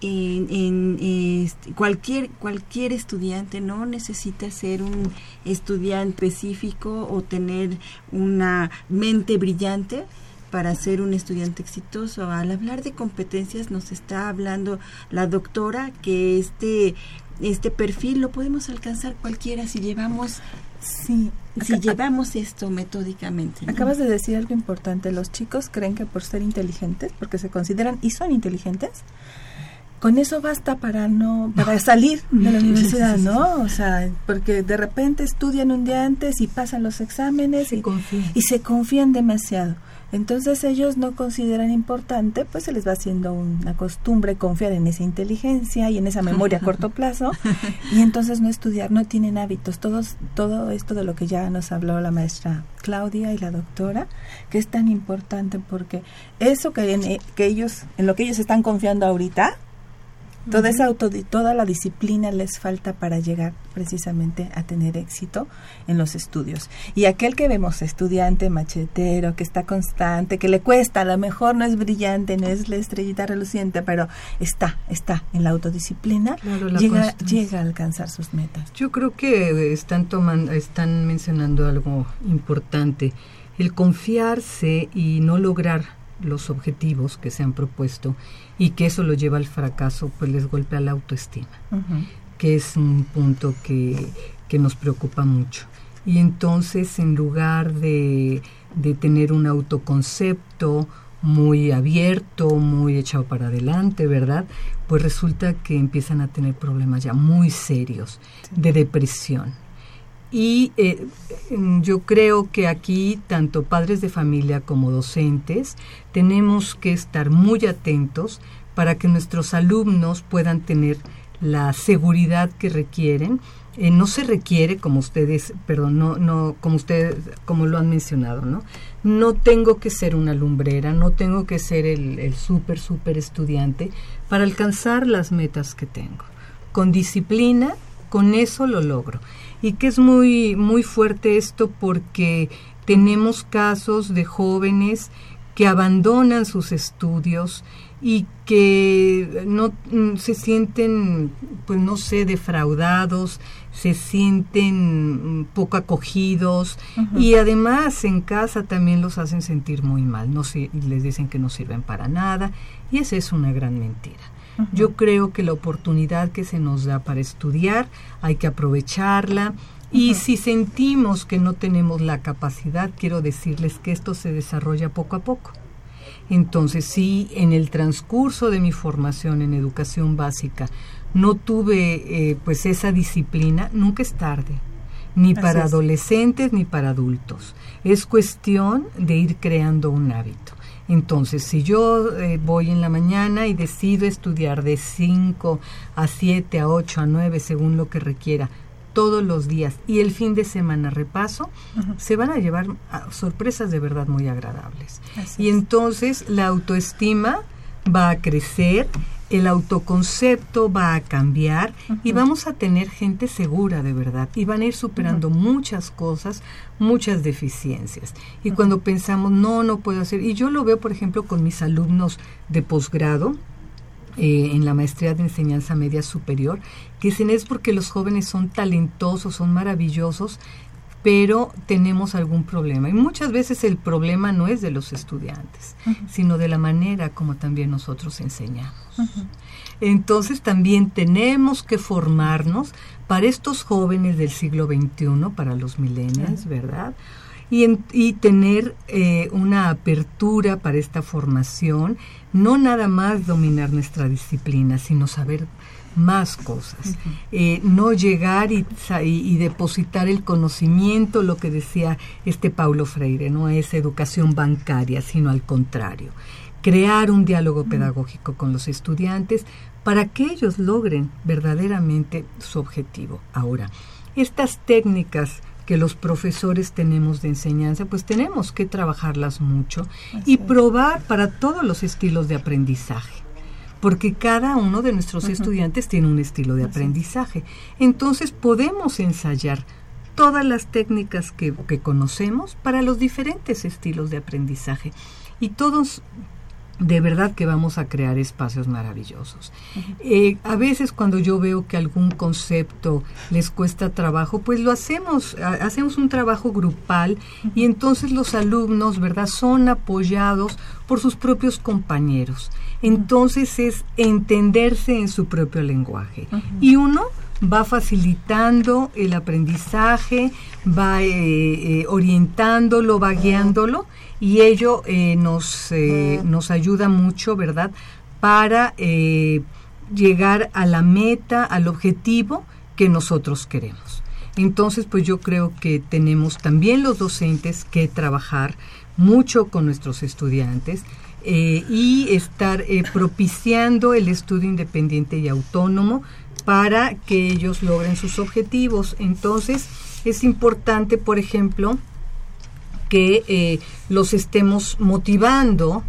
en, en, este, cualquier cualquier estudiante no necesita ser un estudiante específico o tener una mente brillante para ser un estudiante exitoso. Al hablar de competencias nos está hablando la doctora que este este perfil lo podemos alcanzar cualquiera si llevamos Sí. Si llevamos esto metódicamente. ¿no? Acabas de decir algo importante. Los chicos creen que por ser inteligentes, porque se consideran y son inteligentes, con eso basta para no para salir de la universidad, ¿no? O sea, porque de repente estudian un día antes y pasan los exámenes y, confían. y se confían demasiado. Entonces ellos no consideran importante, pues se les va haciendo una costumbre confiar en esa inteligencia y en esa memoria a corto plazo y entonces no estudiar, no tienen hábitos. Todos, todo esto de lo que ya nos habló la maestra Claudia y la doctora, que es tan importante porque eso que, en- que ellos, en lo que ellos están confiando ahorita, Toda esa autodi- toda la disciplina les falta para llegar precisamente a tener éxito en los estudios. Y aquel que vemos estudiante machetero, que está constante, que le cuesta, a lo mejor no es brillante, no es la estrellita reluciente, pero está, está en la autodisciplina, Claro, la llega, constancia. llega a alcanzar sus metas. Yo creo que están tomando, están mencionando algo importante, el confiarse y no lograr los objetivos que se han propuesto y que eso lo lleva al fracaso, pues les golpea la autoestima, que es un punto que, que nos preocupa mucho. Y entonces, en lugar de, de tener un autoconcepto muy abierto, muy echado para adelante, ¿verdad? Pues resulta que empiezan a tener problemas ya muy serios de depresión. Y eh, mm, yo creo que aquí, tanto padres de familia como docentes, tenemos que estar muy atentos para que nuestros alumnos puedan tener la seguridad que requieren. Eh, no se requiere, como ustedes, perdón, no, no, como ustedes, como lo han mencionado, ¿no? No tengo que ser una lumbrera, no tengo que ser el, el súper, súper estudiante para alcanzar las metas que tengo. Con disciplina, con eso lo logro. Y que es muy, muy fuerte esto porque tenemos casos de jóvenes que abandonan sus estudios y que no mm, se sienten, pues no sé, defraudados, se sienten mm, poco acogidos y además en casa también los hacen sentir muy mal, no sé, les dicen que no sirven para nada y esa es una gran mentira. Yo creo que la oportunidad que se nos da para estudiar hay que aprovecharla y si sentimos que no tenemos la capacidad, quiero decirles que esto se desarrolla poco a poco. Entonces, si en el transcurso de mi formación en educación básica no tuve eh, pues esa disciplina, nunca es tarde, ni para adolescentes ni para adultos. Es cuestión de ir creando un hábito. Entonces, si yo eh, voy en la mañana y decido estudiar de 5 a 7, a 8, a 9, según lo que requiera, todos los días y el fin de semana repaso, se van a llevar sorpresas de verdad muy agradables. y entonces la autoestima va a crecer, el autoconcepto va a cambiar y vamos a tener gente segura de verdad y van a ir superando muchas cosas, muchas deficiencias. Y cuando pensamos, no, no puedo hacer, y yo lo veo por ejemplo con mis alumnos de posgrado, eh, en la maestría de enseñanza media superior, que es porque los jóvenes son talentosos, son maravillosos, pero tenemos algún problema. Y muchas veces el problema no es de los estudiantes, sino de la manera como también nosotros enseñamos. Entonces también tenemos que formarnos para estos jóvenes del siglo XXI, para los millennials, ¿verdad? y, tener eh, una apertura para esta formación, no nada más dominar nuestra disciplina, sino saber más cosas, eh, no llegar y, y, depositar el conocimiento, lo que decía este Paulo Freire, no es educación bancaria, sino al contrario, crear un diálogo pedagógico con los estudiantes para que ellos logren verdaderamente su objetivo. Ahora, estas técnicas que los profesores tenemos de enseñanza, pues tenemos que trabajarlas mucho y probar para todos los estilos de aprendizaje, porque cada uno de nuestros estudiantes tiene un estilo de aprendizaje. Entonces podemos ensayar todas las técnicas que, que conocemos para los diferentes estilos de aprendizaje. Y todos de verdad que vamos a crear espacios maravillosos. Eh, a veces cuando yo veo que algún concepto les cuesta trabajo, pues lo hacemos, hacemos un trabajo grupal y entonces los alumnos, ¿verdad?, son apoyados por sus propios compañeros. Entonces es entenderse en su propio lenguaje. Y uno va facilitando el aprendizaje, va eh, eh, orientándolo, va guiándolo y ello eh, nos, nos ayuda mucho, ¿verdad?, para llegar a la meta, al objetivo que nosotros queremos. Entonces, pues yo creo que tenemos también los docentes que trabajar mucho con nuestros estudiantes y estar propiciando el estudio independiente y autónomo para que ellos logren sus objetivos. Entonces, es importante, por ejemplo, que eh, los estemos motivando,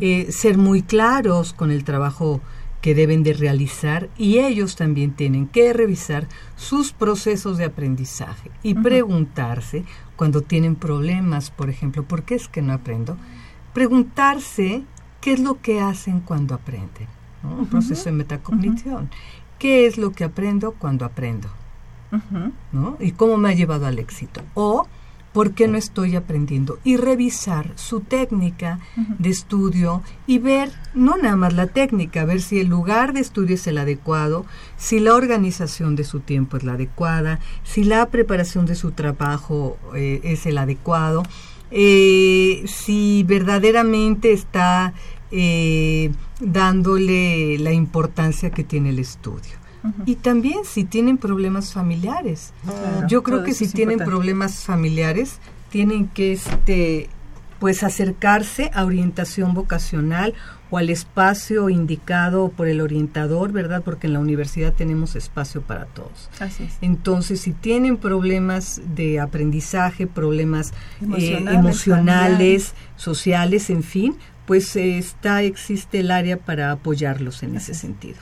eh, ser muy claros con el trabajo que deben de realizar y ellos también tienen que revisar sus procesos de aprendizaje y preguntarse cuando tienen problemas, por ejemplo, ¿por qué es que no aprendo? Preguntarse qué es lo que hacen cuando aprenden, un proceso de metacognición. ¿Qué es lo que aprendo cuando aprendo? ¿no? ¿Y cómo me ha llevado al éxito? O ¿Por qué no estoy aprendiendo? Y revisar su técnica de estudio y ver, no nada más la técnica, ver si el lugar de estudio es el adecuado, si la organización de su tiempo es la adecuada, si la preparación de su trabajo eh, es el adecuado, eh, si verdaderamente está eh, dándole la importancia que tiene el estudio. Y también si tienen problemas familiares. Yo creo que si tienen problemas familiares, tienen que este pues acercarse a orientación vocacional o al espacio indicado por el orientador, ¿verdad? Porque en la universidad tenemos espacio para todos. Entonces, si tienen problemas de aprendizaje, problemas eh, emocionales, sociales, en fin, pues está existe el área para apoyarlos en ese sentido.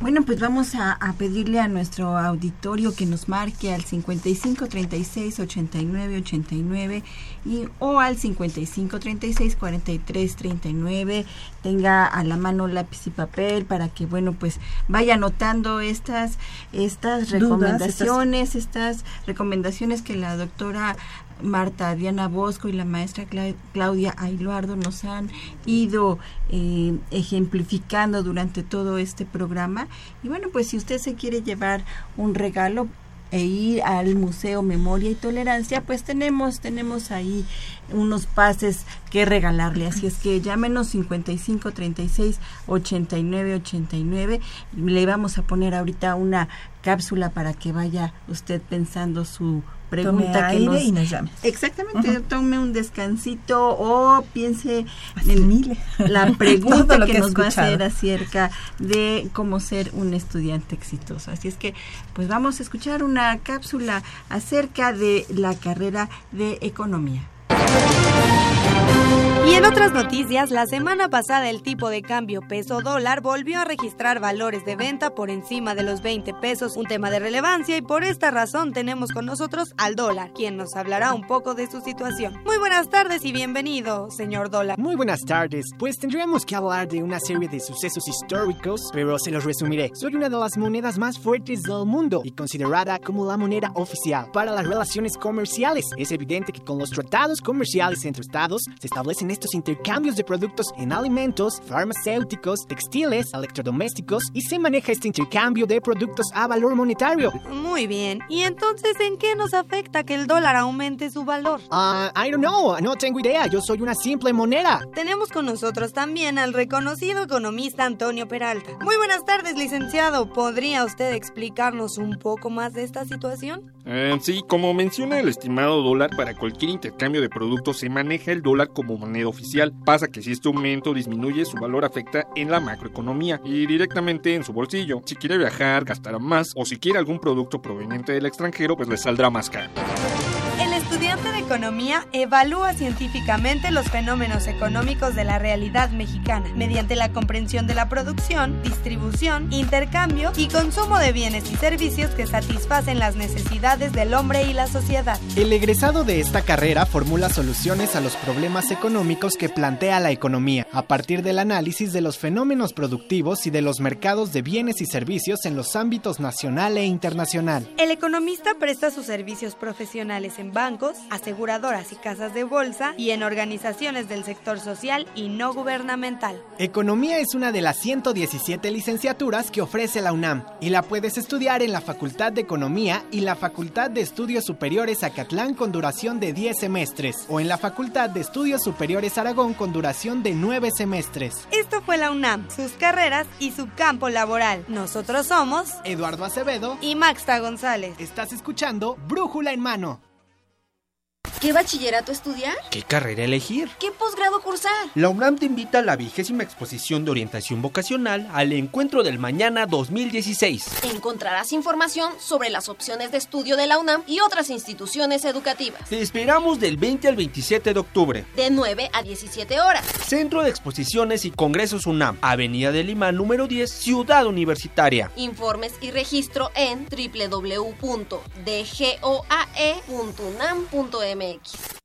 Bueno, pues vamos a, pedirle a nuestro auditorio que nos marque al 55 36 89 89 y o al 55 36 43 39 tenga a la mano lápiz y papel para que bueno pues vaya anotando estas estas recomendaciones estas recomendaciones que la doctora Marta Diana Bosco y la maestra Claudia Ailuardo nos han ido eh, ejemplificando durante todo este programa. Y bueno, pues si usted se quiere llevar un regalo, e ir al Museo Memoria y Tolerancia, pues tenemos, tenemos ahí unos pases que regalarle. Así es que llámenos 55 36 89 89. Le vamos a poner ahorita una cápsula para que vaya usted pensando su pregunta que nos, y nos llame. Exactamente, tome un descansito o piense en la pregunta que, nos va a hacer acerca de cómo ser un estudiante exitoso. Así es que pues vamos a escuchar una cápsula acerca de la carrera de economía. Y en otras noticias, la semana pasada el tipo de cambio peso dólar volvió a registrar valores de venta por encima de los 20 pesos, un tema de relevancia y por esta razón tenemos con nosotros al dólar, quien nos hablará un poco de su situación. Muy buenas tardes y bienvenido, señor dólar. Muy buenas tardes, pues tendríamos que hablar de una serie de sucesos históricos, pero se los resumiré. Soy una de las monedas más fuertes del mundo y considerada como la moneda oficial para las relaciones comerciales. Es evidente que con los tratados comerciales entre estados se establecen estos intercambios de productos en alimentos, farmacéuticos, textiles, electrodomésticos y se maneja este intercambio de productos a valor monetario. Muy bien. ¿Y entonces en qué nos afecta que el dólar aumente su valor? Ah, I don't know. No tengo idea. Yo soy una simple moneda. Tenemos con nosotros también al reconocido economista Antonio Peralta. Muy buenas tardes, licenciado. ¿Podría usted explicarnos un poco más de esta situación? Eh, sí, como menciona el estimado dólar, para cualquier intercambio de productos se maneja el dólar como moneda oficial. Pasa que si este aumento disminuye, su valor afecta en la macroeconomía y directamente en su bolsillo. Si quiere viajar, gastará más o si quiere algún producto proveniente del extranjero, pues le saldrá más caro. Economía evalúa científicamente los fenómenos económicos de la realidad mexicana mediante la comprensión de la producción, distribución, intercambio y consumo de bienes y servicios que satisfacen las necesidades del hombre y la sociedad. El egresado de esta carrera formula soluciones a los problemas económicos que plantea la economía a partir del análisis de los fenómenos productivos y de los mercados de bienes y servicios en los ámbitos nacional e internacional. El economista presta sus servicios profesionales en bancos, aseguradoras y casas de bolsa y en organizaciones del sector social y no gubernamental. Economía es una de las 117 licenciaturas que ofrece la UNAM y la puedes estudiar en la Facultad de Economía y la Facultad de Estudios Superiores Acatlán con duración de 10 semestres o en la Facultad de Estudios Superiores Aragón con duración de 9 semestres. Esto fue la UNAM, sus carreras y su campo laboral. Nosotros somos Eduardo Acevedo y Maxta González. Estás escuchando Brújula en Mano. ¿Qué bachillerato estudiar? ¿Qué carrera elegir? ¿Qué posgrado cursar? La UNAM te invita a la vigésima exposición de orientación vocacional al Encuentro del Mañana 2016. Encontrarás información sobre las opciones de estudio de la UNAM y otras instituciones educativas. Te esperamos del 20 al 27 de octubre. De 9 a 17 horas. Centro de Exposiciones y Congresos UNAM, Avenida de Lima, número 10, Ciudad Universitaria. Informes y registro en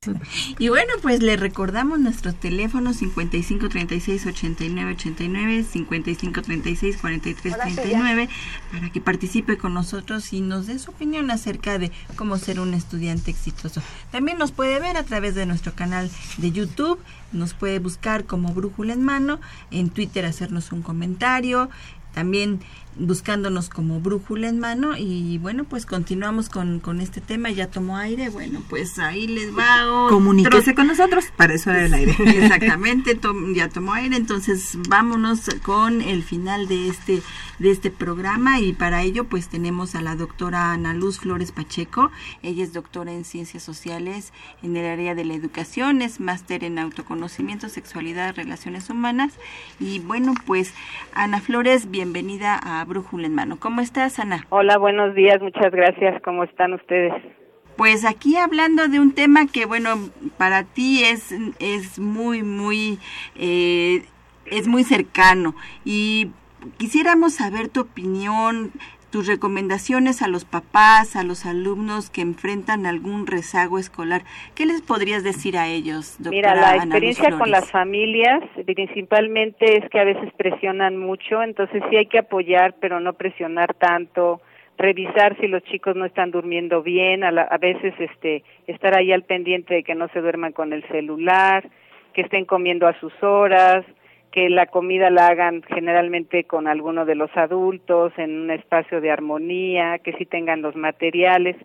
Y bueno, pues le recordamos nuestros teléfonos 55 36 89 89, 55 36 43 39, para que participe con nosotros y nos dé su opinión acerca de cómo ser un estudiante exitoso. También nos puede ver a través de nuestro canal de YouTube, nos puede buscar como Brújula en Mano, en Twitter hacernos un comentario, también buscándonos como brújula en mano y bueno pues continuamos con, con este tema ya tomó aire bueno pues ahí les va comuníquese. con nosotros. Para eso era el aire. Exactamente ya tomó aire entonces vámonos con el final de este de este programa y para ello pues tenemos a la doctora Ana Luz Flores Pacheco. Ella es doctora en ciencias sociales en el área de la educación es máster en autoconocimiento sexualidad relaciones humanas y bueno pues Ana Flores bienvenida a Brújula en Mano. ¿Cómo estás, Ana? Hola, buenos días, muchas gracias. ¿Cómo están ustedes? Pues aquí hablando de un tema que, bueno, para ti es, es muy, muy, eh, es muy cercano y quisiéramos saber tu opinión tus recomendaciones a los papás, a los alumnos que enfrentan algún rezago escolar. ¿Qué les podrías decir a ellos, doctora Mira, la experiencia con las familias principalmente es que a veces presionan mucho, entonces sí hay que apoyar, pero no presionar tanto revisar si los chicos no están durmiendo bien, a, a veces este estar ahí al pendiente de que no se duerman con el celular, que estén comiendo a sus horas, que la comida la hagan generalmente con alguno de los adultos en un espacio de armonía, que sí tengan los materiales.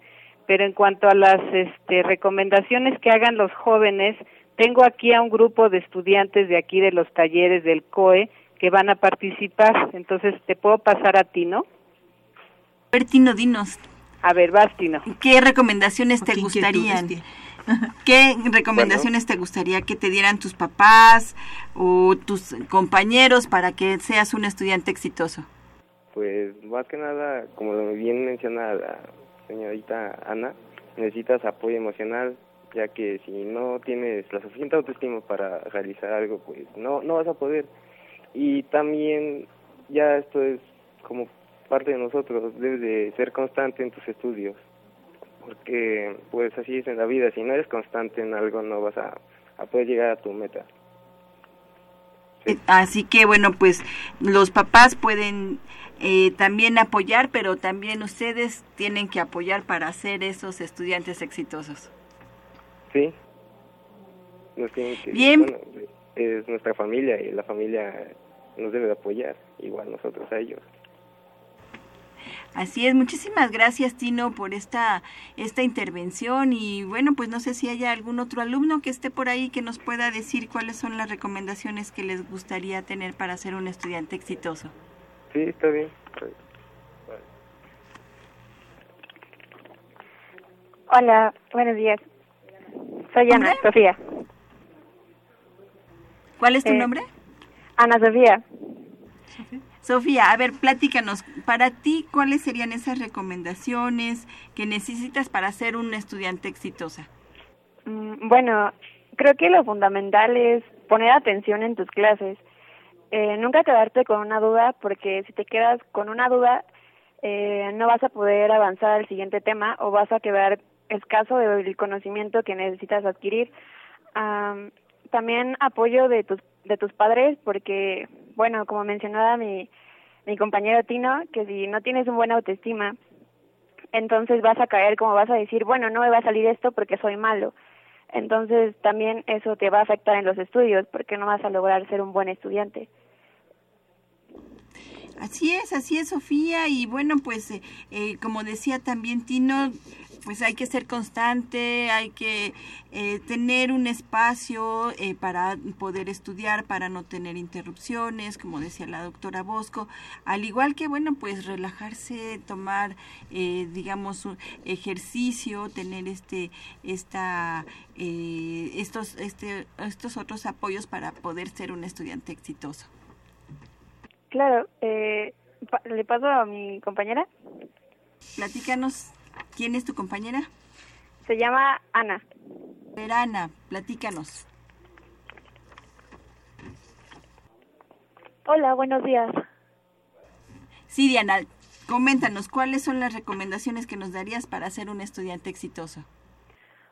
Pero en cuanto a las este, recomendaciones que hagan los jóvenes, tengo aquí a un grupo de estudiantes de aquí de los talleres del COE que van a participar. Entonces, te puedo pasar a ti, ¿no? A ver, Tino, dinos. A ver, vas, Tino. ¿Qué recomendaciones te gustarían? ¿Qué recomendaciones te gustaría que te dieran tus papás o tus compañeros para que seas un estudiante exitoso? Pues más que nada, como bien menciona la señorita Ana, necesitas apoyo emocional, ya que si no tienes la suficiente autoestima para realizar algo, pues no, no vas a poder. Y también ya esto es como parte de nosotros, debes de ser constante en tus estudios porque pues así es en la vida, si no eres constante en algo no vas a, poder llegar a tu meta. Así que bueno, pues los papás pueden eh, también apoyar, pero también ustedes tienen que apoyar para ser esos estudiantes exitosos. Sí. Bien. es nuestra familia y la familia nos debe de apoyar, igual nosotros a ellos. Así es, muchísimas gracias Tino por esta, esta intervención y bueno, pues no sé si haya algún otro alumno que esté por ahí que nos pueda decir cuáles son las recomendaciones que les gustaría tener para ser un estudiante exitoso. Sí, está bien. Hola, buenos días. Soy Ana Sofía. ¿Cuál es tu eh, nombre? Ana Sofía. Sofía, a ver, platícanos, para ti, ¿cuáles serían esas recomendaciones que necesitas para ser una estudiante exitosa? Mm, bueno, creo que lo fundamental es poner atención en tus clases. Eh, nunca quedarte con una duda, porque si te quedas con una duda, eh, no vas a poder avanzar al siguiente tema o vas a quedar escaso del conocimiento que necesitas adquirir. también apoyo de tus de tus padres, porque bueno, como mencionaba mi, mi compañero Tino, que si no tienes un buena autoestima, entonces vas a caer como vas a decir, bueno, no me va a salir esto porque soy malo. Entonces también eso te va a afectar en los estudios porque no vas a lograr ser un buen estudiante. Así es, así es, Sofía. Y bueno, pues eh, eh, como decía también Tino, pues hay que ser constante, hay que eh, tener un espacio eh, para poder estudiar, para no tener interrupciones, como decía la doctora Bosco, al igual que, bueno, pues relajarse, tomar, eh, digamos, un ejercicio, tener este, esta, estos, este, estos otros apoyos para poder ser un estudiante exitoso. Claro, ¿le paso a mi compañera? Platícanos ¿Quién es tu compañera? Se llama Ana. Ana, platícanos. Hola, buenos días. Sí, Diana, coméntanos, ¿cuáles son las recomendaciones que nos darías para ser un estudiante exitoso?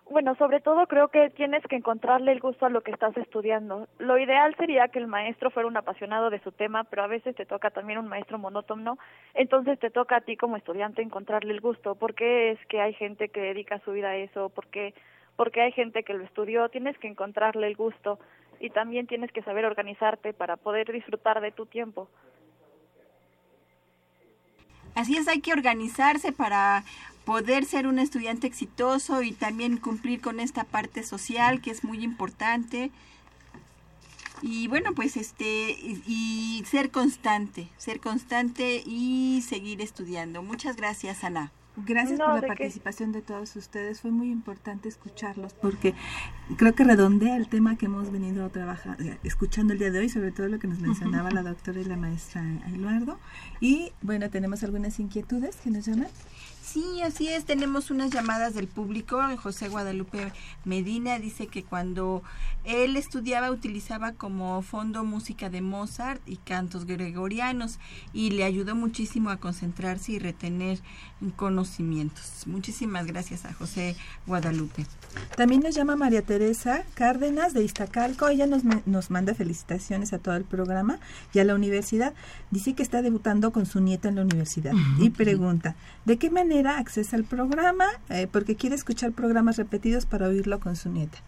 Bueno, sobre todo creo que tienes que encontrarle el gusto a lo que estás estudiando. Lo ideal sería que el maestro fuera un apasionado de su tema, pero a veces te toca también un maestro monótono, entonces te toca a ti como estudiante encontrarle el gusto. ¿Por qué es que hay gente que dedica su vida a eso? ¿Por qué, porque hay gente que lo estudió? Tienes que encontrarle el gusto y también tienes que saber organizarte para poder disfrutar de tu tiempo. Así es, hay que organizarse para poder ser un estudiante exitoso y también cumplir con esta parte social que es muy importante. Y bueno, pues este, y, ser constante, ser constante y seguir estudiando. Muchas gracias, Ana. Gracias por la participación de todos ustedes. Fue muy importante escucharlos porque creo que redondea el tema que hemos venido trabajando, eh, escuchando el día de hoy, sobre todo lo que nos mencionaba la doctora y la maestra Eduardo. Y bueno, tenemos algunas inquietudes que nos llaman. Sí, así es. Tenemos unas llamadas del público. José Guadalupe Medina dice que cuando él estudiaba utilizaba como fondo música de Mozart y cantos gregorianos y le ayudó muchísimo a concentrarse y retener conocimientos. Muchísimas gracias a José Guadalupe. También nos llama María Teresa Cárdenas de Iztacalco. Ella nos, nos manda felicitaciones a todo el programa y a la universidad. Dice que está debutando con su nieta en la universidad y pregunta, ¿de qué manera accesa al programa? Eh, porque quiere escuchar programas repetidos para oírlo con su nieta.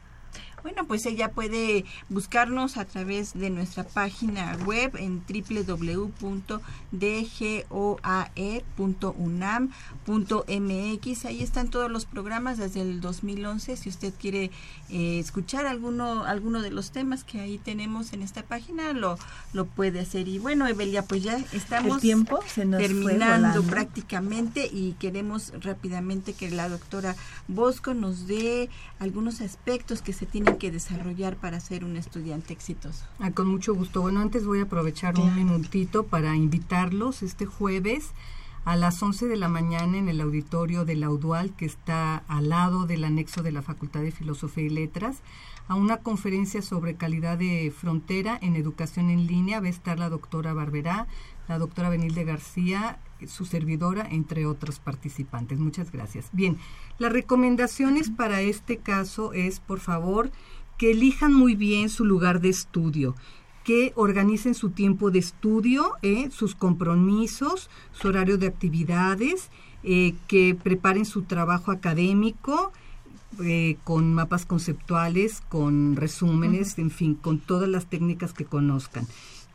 Bueno, pues ella puede buscarnos a través de nuestra página web en www.dgoae.unam.mx. Ahí están todos los programas desde el 2011. Si usted quiere eh, escuchar alguno, alguno de los temas que ahí tenemos en esta página, lo, lo puede hacer. Y bueno, Evelia, pues ya estamos El tiempo se nos fue terminando prácticamente y queremos rápidamente que la doctora Bosco nos dé algunos aspectos que se tienen que desarrollar para ser un estudiante exitoso. Ah, con mucho gusto. Bueno, antes voy a aprovechar un minutito para invitarlos este jueves a las 11 de la mañana en el auditorio de la UDUAL, que está al lado del anexo de la Facultad de Filosofía y Letras, a una conferencia sobre calidad de frontera en educación en línea. Va a estar la doctora Barberá, la doctora Benilde García, su servidora, entre otros participantes. Muchas gracias. Bien, las recomendaciones para este caso es, por favor, que elijan muy bien su lugar de estudio, que organicen su tiempo de estudio, eh, sus compromisos, su horario de actividades, eh, que preparen su trabajo académico eh, con mapas conceptuales, con resúmenes, en fin, con todas las técnicas que conozcan,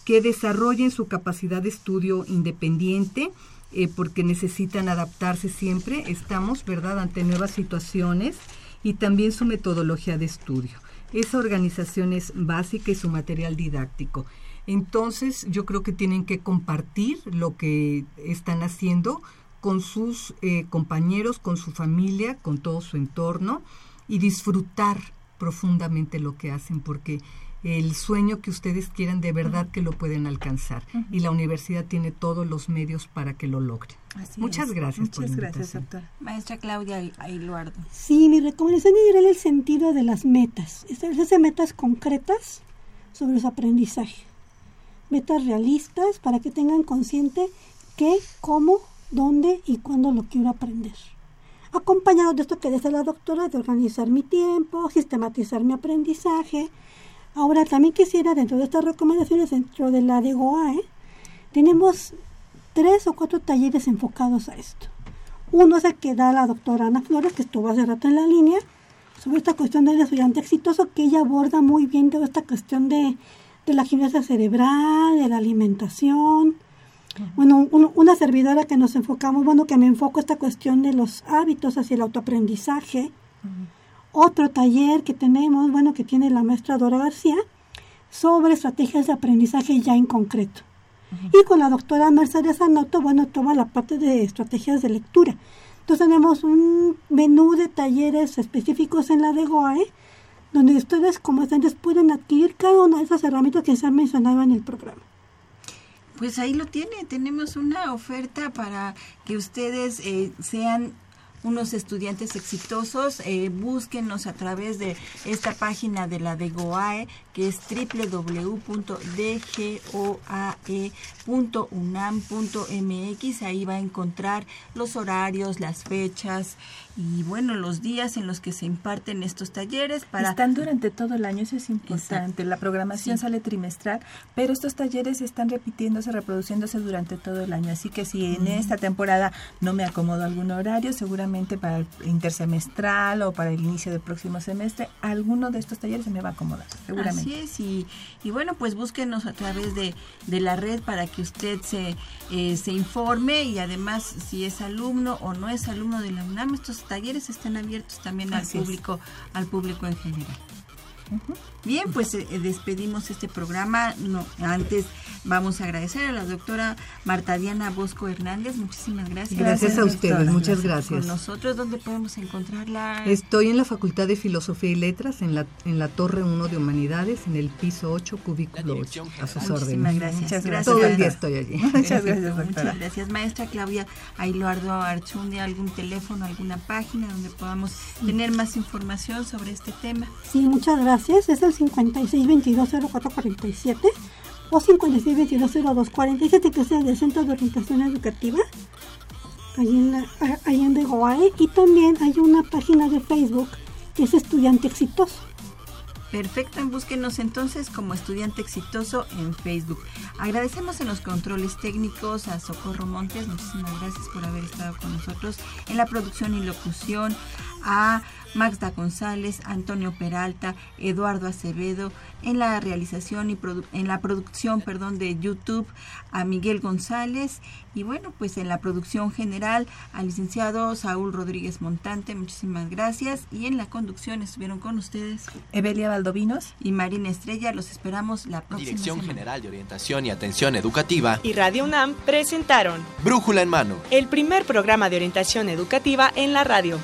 que desarrollen su capacidad de estudio independiente, eh, porque necesitan adaptarse siempre, estamos, ¿verdad?, ante nuevas situaciones y también su metodología de estudio. Esa organización es básica y su material didáctico. Entonces, yo creo que tienen que compartir lo que están haciendo con sus eh, compañeros, con su familia, con todo su entorno y disfrutar profundamente lo que hacen, porque el sueño que ustedes quieran de verdad que lo pueden alcanzar y la universidad tiene todos los medios para que lo logren. Así Muchas es. gracias por Muchas gracias, invitación. doctora. Maestra Claudia Ailuardo. Sí, mi recomendación es ir en el sentido de las metas. Establecerse metas concretas sobre su aprendizaje. Metas realistas para que tengan consciente qué, cómo, dónde y cuándo lo quiero aprender. Acompañado de esto que dice la doctora, de organizar mi tiempo, sistematizar mi aprendizaje. Ahora también quisiera, dentro de estas recomendaciones, dentro de la de GOAE, tenemos tres o cuatro talleres enfocados a esto. Uno es el que da la doctora Ana Flores, que estuvo hace rato en la línea, sobre esta cuestión del estudiante exitoso, que ella aborda muy bien toda esta cuestión de, de la gimnasia cerebral, de la alimentación. Bueno, un- una servidora que nos enfocamos, bueno, que me enfoco esta cuestión de los hábitos hacia el autoaprendizaje. Otro taller que tenemos, bueno, que tiene la maestra Dora García, sobre estrategias de aprendizaje ya en concreto. Y con la doctora Mercedes Anoto, bueno, toma la parte de estrategias de lectura. Entonces tenemos un menú de talleres específicos en la de GOAE, donde ustedes como estudiantes pueden adquirir cada una de esas herramientas que se han mencionado en el programa. Pues ahí lo tiene, tenemos una oferta para que ustedes eh, sean unos estudiantes exitosos, eh, búsquenos a través de esta página de la de GOAE, que es www.dgoae.unam.mx. Ahí va a encontrar los horarios, las fechas y bueno, los días en los que se imparten estos talleres para Están durante todo el año, eso es importante. La programación Sí. sale trimestral, pero estos talleres están repitiéndose, reproduciéndose durante todo el año. Así que si en Mm. esta temporada no me acomodo algún horario, seguramente para el intersemestral o para el inicio del próximo semestre, alguno de estos talleres se me va a acomodar, seguramente. Así es, y, y bueno, pues búsquenos a través de, de la red para que usted se, eh, se informe y además si es alumno o no es alumno de la UNAM, estos talleres están abiertos también al es. público, al público en general. Bien, pues eh, eh, despedimos este programa. No, antes vamos a agradecer a la doctora Marta Diana Bosco Hernández. Muchísimas gracias. Gracias a ustedes, muchas gracias. Con nosotros, ¿dónde podemos encontrarla? Estoy en la Facultad de Filosofía y Letras, en la, en la Torre 1 de Humanidades, en el piso 8, cubículo 8. A sus Muchísimas órdenes. gracias. Muchas gracias, Todo el día estoy allí. Muchas gracias, doctora. Muchas gracias, maestra Claudia Ailuardo Archundia. ¿Algún teléfono, alguna página donde podamos tener más información sobre este tema? Sí, muchas gracias. Es el 56220447 o 56220247, que es el del Centro de Orientación Educativa, ahí en, la, en. Y también hay una página de Facebook que es Estudiante Exitoso. Perfecto, búsquenos entonces como estudiante exitoso en Facebook. Agradecemos en los controles técnicos a Socorro Montes, muchísimas gracias por haber estado con nosotros en la producción y locución, a Magda González, Antonio Peralta, Eduardo Acevedo, en la realización y en la producción, perdón, de YouTube a Miguel González y bueno, pues en la producción general al licenciado Saúl Rodríguez Montante, muchísimas gracias y en la conducción estuvieron con ustedes Evelia Valdovinos. y Marina Estrella, los esperamos la próxima Dirección General de Orientación y Atención Educativa y Radio UNAM presentaron Brújula en mano, el primer programa de orientación educativa en la radio.